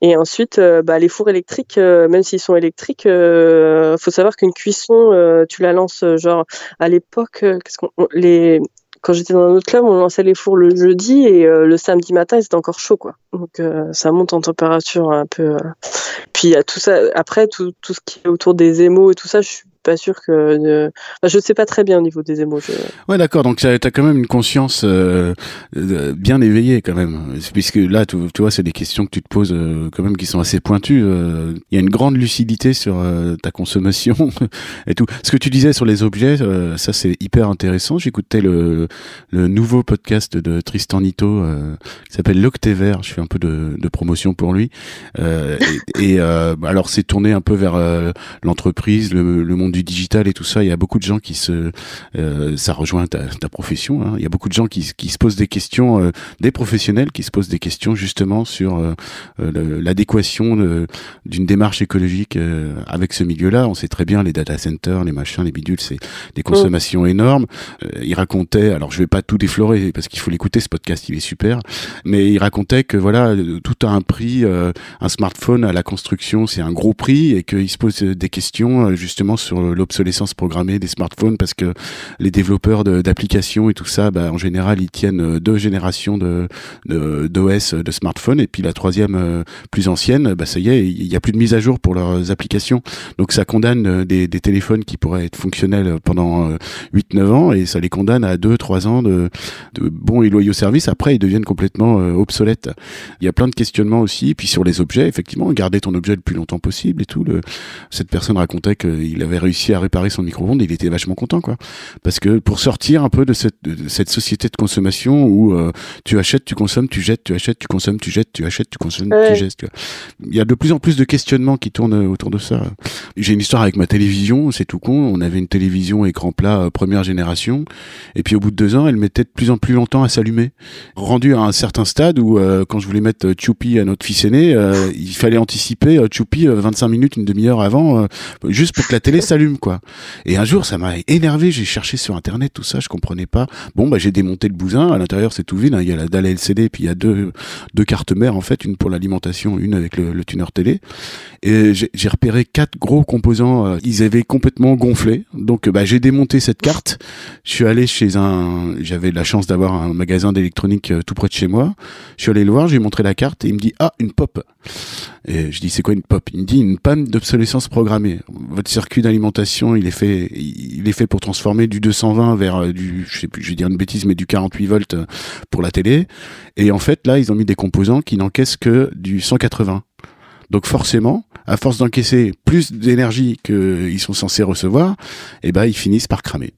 Et ensuite, euh, bah, les fours électriques, même s'ils sont électriques, faut savoir qu'une cuisson, tu la lances genre à l'époque, qu'est-ce qu'on les quand j'étais dans un autre club, on lançait les fours le jeudi et le samedi matin, c'était encore chaud, quoi. Donc ça monte en température un peu. Puis à tout ça, après tout, tout ce qui est autour des émaux et tout ça, je suis pas que. je ne sais pas très bien au niveau des émotions. Ouais, d'accord. Donc, tu as quand même une conscience euh, bien éveillée, quand même. Puisque là, tu, vois, c'est des questions que tu te poses euh, quand même qui sont assez pointues. Euh. Il y a une grande lucidité sur ta consommation et tout. Ce que tu disais sur les objets, ça, c'est hyper intéressant. J'écoutais le, nouveau podcast de Tristan Nito qui s'appelle L'Octéver. Je fais un peu de, promotion pour lui. et, alors, c'est tourné un peu vers l'entreprise, le, le monde du digital et tout ça, il y a beaucoup de gens qui se, euh, ça rejoint ta, ta profession. Hein. Il y a beaucoup de gens qui, qui se posent des questions, euh, des professionnels qui se posent des questions justement sur euh, l'adéquation d'une démarche écologique avec ce milieu-là. On sait très bien les data centers, les machins, les bidules, c'est des consommations énormes. il racontait, alors je vais pas tout déflorer parce qu'il faut l'écouter, ce podcast, il est super, mais il racontait que voilà, tout a un prix, un smartphone à la construction, c'est un gros prix et qu'il se pose des questions justement sur l'obsolescence programmée des smartphones parce que les développeurs d'applications et tout ça, bah, en général, ils tiennent euh, deux générations d'OS de, de, smartphones et puis la troisième euh, plus ancienne, bah ça y est, il y a plus de mise à jour pour leurs applications. Donc ça condamne euh, des, téléphones qui pourraient être fonctionnels pendant 8-9 ans et ça les condamne à 2-3 ans de, de bons et loyaux services. Après, ils deviennent complètement obsolètes. Il y a plein de questionnements aussi. Puis sur les objets, effectivement, garder ton objet le plus longtemps possible et tout. Cette personne racontait qu'il avait à réparer son micro-ondes, il était vachement content, quoi. Parce que pour sortir un peu de cette, de cette société de consommation où euh, tu achètes, tu consommes, tu jettes, tu achètes, tu consommes, tu jettes, tu achètes, tu consommes, tu jettes. Il y a de plus en plus de questionnements qui tournent autour de ça. J'ai une histoire avec ma télévision, c'est tout con. On avait une télévision écran plat euh, première génération, et puis au bout de deux ans, elle mettait de plus en plus longtemps à s'allumer. Rendu à un certain stade où, euh, quand je voulais mettre Choupi à notre fils aîné, il fallait anticiper Choupi 25 minutes, une demi-heure avant, juste pour que la télé s'allume quoi. Et un jour, ça m'a énervé. J'ai cherché sur internet tout ça, je comprenais pas. Bon, bah j'ai démonté le bousin. À l'intérieur, c'est tout vide. Hein. Il y a la dalle LCD, puis il y a deux deux cartes mères en fait, une pour l'alimentation, une avec le, le tuner télé. Et j'ai repéré quatre gros composants. Euh, ils avaient complètement gonflé. Donc, bah j'ai démonté cette carte. Je suis allé chez un. J'avais la chance d'avoir un magasin d'électronique euh, tout près de chez moi. Je suis allé le voir. J'ai montré la carte et il me dit ah une pop. Et je dis c'est quoi une pop? Il me dit une panne d'obsolescence programmée. Votre circuit d'alimentation, il est fait, il est fait pour transformer du 220 vers euh, du, je sais plus, je vais dire une bêtise, mais du 48 volts euh, pour la télé. Et en fait, là, ils ont mis des composants qui n'encaissent que du 180. Donc forcément, à force d'encaisser plus d'énergie qu'ils sont censés recevoir, eh ben ils finissent par cramer.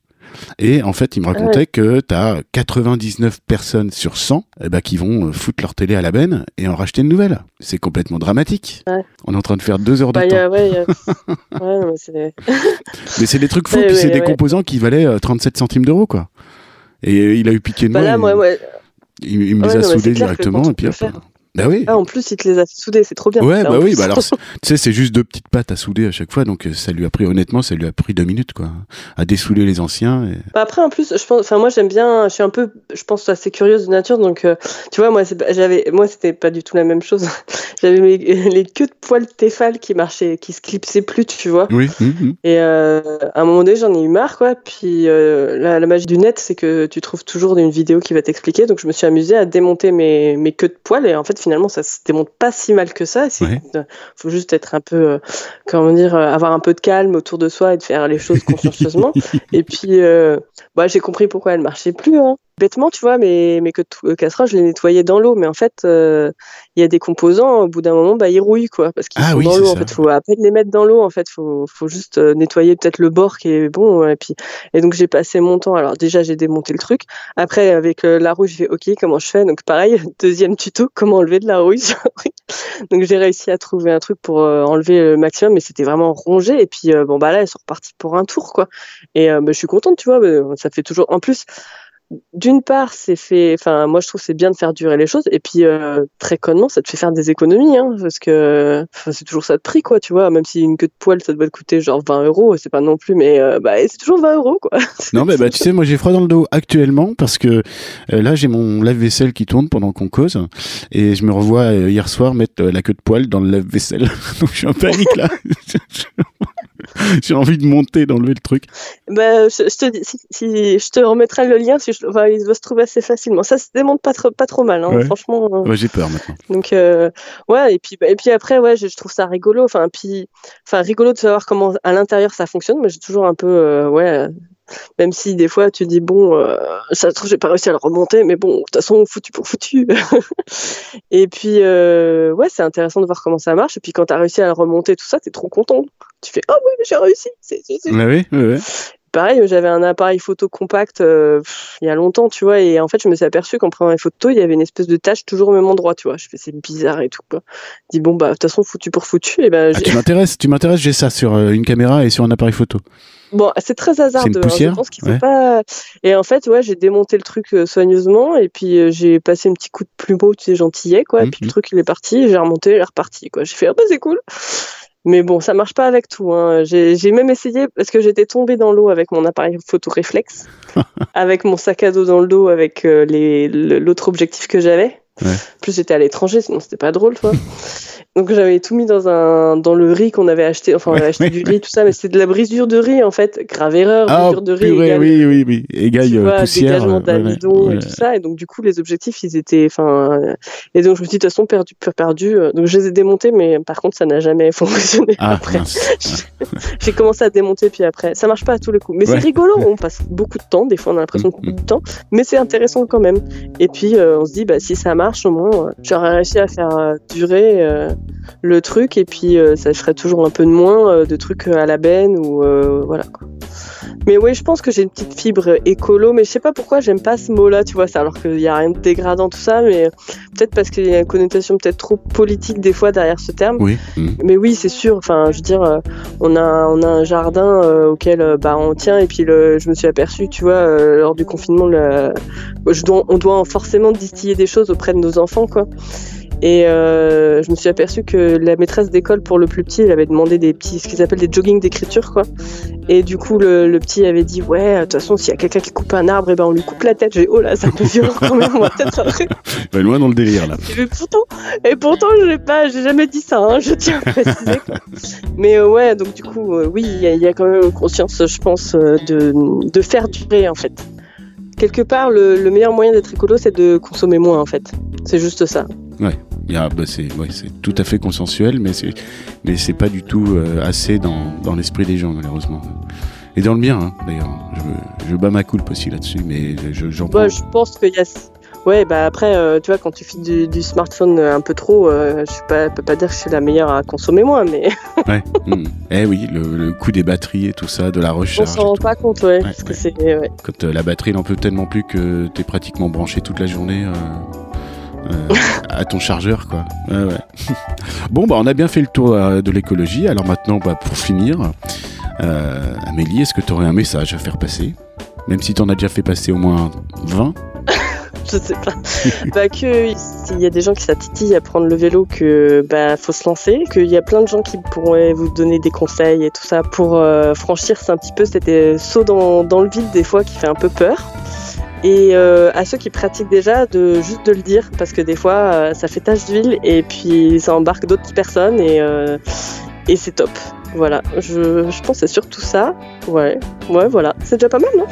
Et en fait, il me racontait que tu as 99 personnes sur 100 eh ben, qui vont euh, foutre leur télé à la benne et en racheter une nouvelle. C'est complètement dramatique. On est en train de faire deux heures de bah, mais c'est des trucs fous, puis c'est des composants qui valaient 37 euh, centimes d'euros, quoi. Et euh, il a eu piqué de bah moi. il, me les a soudés directement, et puis hop. Bah oui. Ah, en plus, il te les a soudés, c'est trop bien. Ouais, bah oui, bah alors, tu sais, c'est juste deux petites pattes à souder à chaque fois, donc euh, ça lui a pris, honnêtement, ça lui a pris deux minutes, quoi, à dessouder les anciens. Et... Bah après, en plus, je pense, enfin, moi, j'aime bien, je suis un peu, je pense, assez curieuse de nature, donc, euh, tu vois, moi, j'avais, moi, c'était pas du tout la même chose. j'avais les queues de poils Tefal qui marchaient, qui se clipsaient plus, tu vois. Oui. Hum, hum. Et euh, à un moment donné, j'en ai eu marre, quoi. Puis la, la, magie du net, c'est que tu trouves toujours une vidéo qui va t'expliquer, donc je me suis amusée à démonter mes, mes queues de poils, et en fait, finalement, ça se démonte pas si mal que ça. Il faut juste être un peu, euh, comment dire, euh, avoir un peu de calme autour de soi et de faire les choses consciencieusement. et puis, euh, bah, j'ai compris pourquoi elle marchait plus. Hein bêtement, tu vois, mais, mais que euh, casserole, je les nettoyais dans l'eau. Mais en fait, euh, il y a des composants, au bout d'un moment, bah, ils rouillent, quoi. Parce qu'ils ah sont dans l'eau. En fait, faut à peine les mettre dans l'eau. En fait, faut, faut juste euh, nettoyer peut-être le bord qui est bon. Et puis, et donc, j'ai passé mon temps. Alors, déjà, j'ai démonté le truc. Après, avec la rouille, j'ai fait, OK, comment je fais? Donc, pareil, deuxième tuto, comment enlever de la rouille Donc, j'ai réussi à trouver un truc pour enlever le maximum, mais c'était vraiment rongé. Et puis, bon, bah là, elles sont reparties pour un tour, quoi. Et bah, je suis contente, tu vois. Ça fait toujours, en plus, d'une part, c'est fait. Enfin, moi, je trouve c'est bien de faire durer les choses. Et puis, euh, très connement, ça te fait faire des économies, hein, parce que c'est toujours ça de prix, quoi. Tu vois, même si une queue de poêle, ça doit te coûter genre 20 euros, c'est pas non plus, mais euh, bah, c'est toujours 20 euros, quoi. Non, mais bah, tu sais, moi, j'ai froid dans le dos actuellement parce que euh, là, j'ai mon lave-vaisselle qui tourne pendant qu'on cause, et je me revois hier soir mettre la queue de poêle dans le lave-vaisselle. Donc, je suis en panique là. J'ai envie de monter, d'enlever le truc. Bah, je, te si, je te remettrai le lien, si je, enfin, il va se trouver assez facilement. Ça se démonte pas trop, pas trop mal, hein, franchement. Ouais, j'ai peur maintenant. Donc, euh, ouais, et puis, et puis après, ouais, je, trouve ça rigolo. Enfin, puis, enfin, rigolo de savoir comment à l'intérieur ça fonctionne. Mais j'ai toujours un peu, euh, ouais, même si des fois tu dis bon euh, ça se trouve j'ai pas réussi à le remonter mais bon de toute façon foutu pour foutu. Et puis euh, ouais c'est intéressant de voir comment ça marche. Et puis quand tu as réussi à le remonter tout ça tu es trop content. Tu fais oh oui j'ai réussi. C'est, oui, oui, pareil j'avais un appareil photo compact euh, il y a longtemps tu vois et en fait je me suis aperçu qu'en prenant les photos il y avait une espèce de tache toujours au même endroit tu vois je fais c'est bizarre et tout quoi je dis bon bah de toute façon foutu pour foutu et ben ah, tu m'intéresses tu m'intéresses j'ai ça sur une caméra et sur un appareil photo Bon, c'est très hasardeux. Hein, je pense qu'il pas. Et en fait, ouais, j'ai démonté le truc euh, soigneusement et puis euh, j'ai passé un petit coup de plumeau, tu sais, gentillet, quoi. Et puis le mhm. truc, il est parti, j'ai remonté, il est reparti, quoi. J'ai fait, ah bah c'est cool. Mais bon, ça marche pas avec tout. Hein. J'ai même essayé parce que j'étais tombée dans l'eau avec mon appareil photo réflexe, avec mon sac à dos dans le dos, avec euh, l'autre objectif que j'avais. Ouais. plus, j'étais à l'étranger, sinon c'était pas drôle, toi. Donc j'avais tout mis dans un dans le riz qu'on avait acheté, enfin on avait acheté du riz tout ça, mais c'était de la brisure de riz en fait, grave erreur, ah, brisure de riz. Égale, oui oui oui, égale tu vois, poussière, dégagement d'amidon et tout ça, et donc du coup les objectifs ils étaient, enfin, et donc je me suis dit de toute façon perdu perdu, donc je les ai démontés, mais par contre ça n'a jamais fonctionné ah, après. J'ai commencé à démonter puis après, ça marche pas à tous les coups, mais c'est rigolo, on passe beaucoup de temps, des fois on a l'impression de beaucoup de temps, mais c'est intéressant quand même. Et puis euh, on se dit bah si ça marche au moins, euh, j'aurais réussi à faire euh, durer le truc et puis euh, ça ferait toujours un peu de moins euh, de trucs euh, à la benne ou voilà quoi. Mais oui, je pense que j'ai une petite fibre écolo, mais je sais pas pourquoi j'aime pas ce mot-là, tu vois, ça, alors qu'il y a rien de dégradant tout ça, mais peut-être parce qu'il y a une connotation peut-être trop politique des fois derrière ce terme. Oui. Mm. Mais oui, c'est sûr. Enfin, je veux dire, on a on a un jardin auquel bah on tient et puis le, je me suis aperçu, tu vois, lors du confinement, le, je dois, on doit forcément distiller des choses auprès de nos enfants, quoi. Et euh, je me suis aperçue que la maîtresse d'école pour le plus petit, elle avait demandé des petits, ce qu'ils appellent des jogging d'écriture, quoi. Et du coup, le, petit avait dit, ouais, de toute façon, s'il y a quelqu'un qui coupe un arbre, et eh ben on lui coupe la tête. J'ai, oh là, c'est un peu violent quand même, on va peut-être bah, loin dans le délire là. Et pourtant, et pourtant, j'ai pas, j'ai jamais dit ça, hein, je tiens à préciser. Mais euh, ouais, donc du coup, euh, oui, il y, a quand même conscience, je pense, de, de faire durer en fait quelque part, le, meilleur moyen d'être écolo, c'est de consommer moins, en fait. C'est juste ça. Ouais, bah, c'est tout à fait consensuel, mais c'est mais c'est pas du tout euh, assez dans, dans l'esprit des gens, malheureusement. Et dans le mien, hein, d'ailleurs. Je, je, bats ma coulpe aussi là-dessus, mais j'en je, Je pense qu'il y a Ouais, bah après, euh, tu vois, quand tu files du, smartphone un peu trop, euh, je pas, peux pas dire que je suis la meilleure à consommer moins, mais. ouais. Hmm. Eh oui, le, coût des batteries et tout ça, de la recharge. On s'en rend pas compte, ouais. parce que. Quand euh, la batterie n'en peut tellement plus que tu es pratiquement branché toute la journée. À ton chargeur quoi. Ouais, ouais. bon bah on a bien fait le tour de l'écologie. Alors maintenant bah, pour finir, Amélie, est-ce que tu aurais un message à faire passer? Même si tu en as déjà fait passer au moins 20 je sais pas. bah, que s'il y a des gens qui s'attitillent à prendre le vélo, que bah faut se lancer, qu'il y a plein de gens qui pourraient vous donner des conseils et tout ça pour euh, franchir un petit peu cet euh, saut dans, dans, le vide des fois qui fait un peu peur. Et euh, à ceux qui pratiquent déjà, de juste de le dire, parce que des fois, ça fait tache d'huile et puis ça embarque d'autres personnes et, et c'est top. Voilà, je, je pense c'est surtout ça. Ouais, ouais, voilà. C'est déjà pas mal, non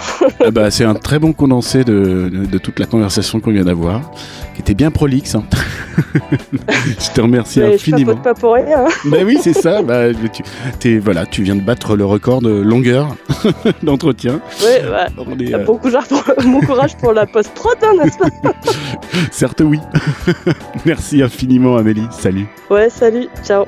ah bah, C'est un très bon condensé de, de, toute la conversation qu'on vient d'avoir, qui était bien prolixe. Hein. je te remercie infiniment. Je pas pour rien. bah oui, c'est ça. Bah, tu, voilà, tu viens de battre le record de longueur d'entretien. Ouais, ouais. Euh, bon, courage pour, bon courage pour la post-prod, hein, n'est-ce pas Certes, oui. Merci infiniment, Amélie. Salut. Ouais, salut. Ciao.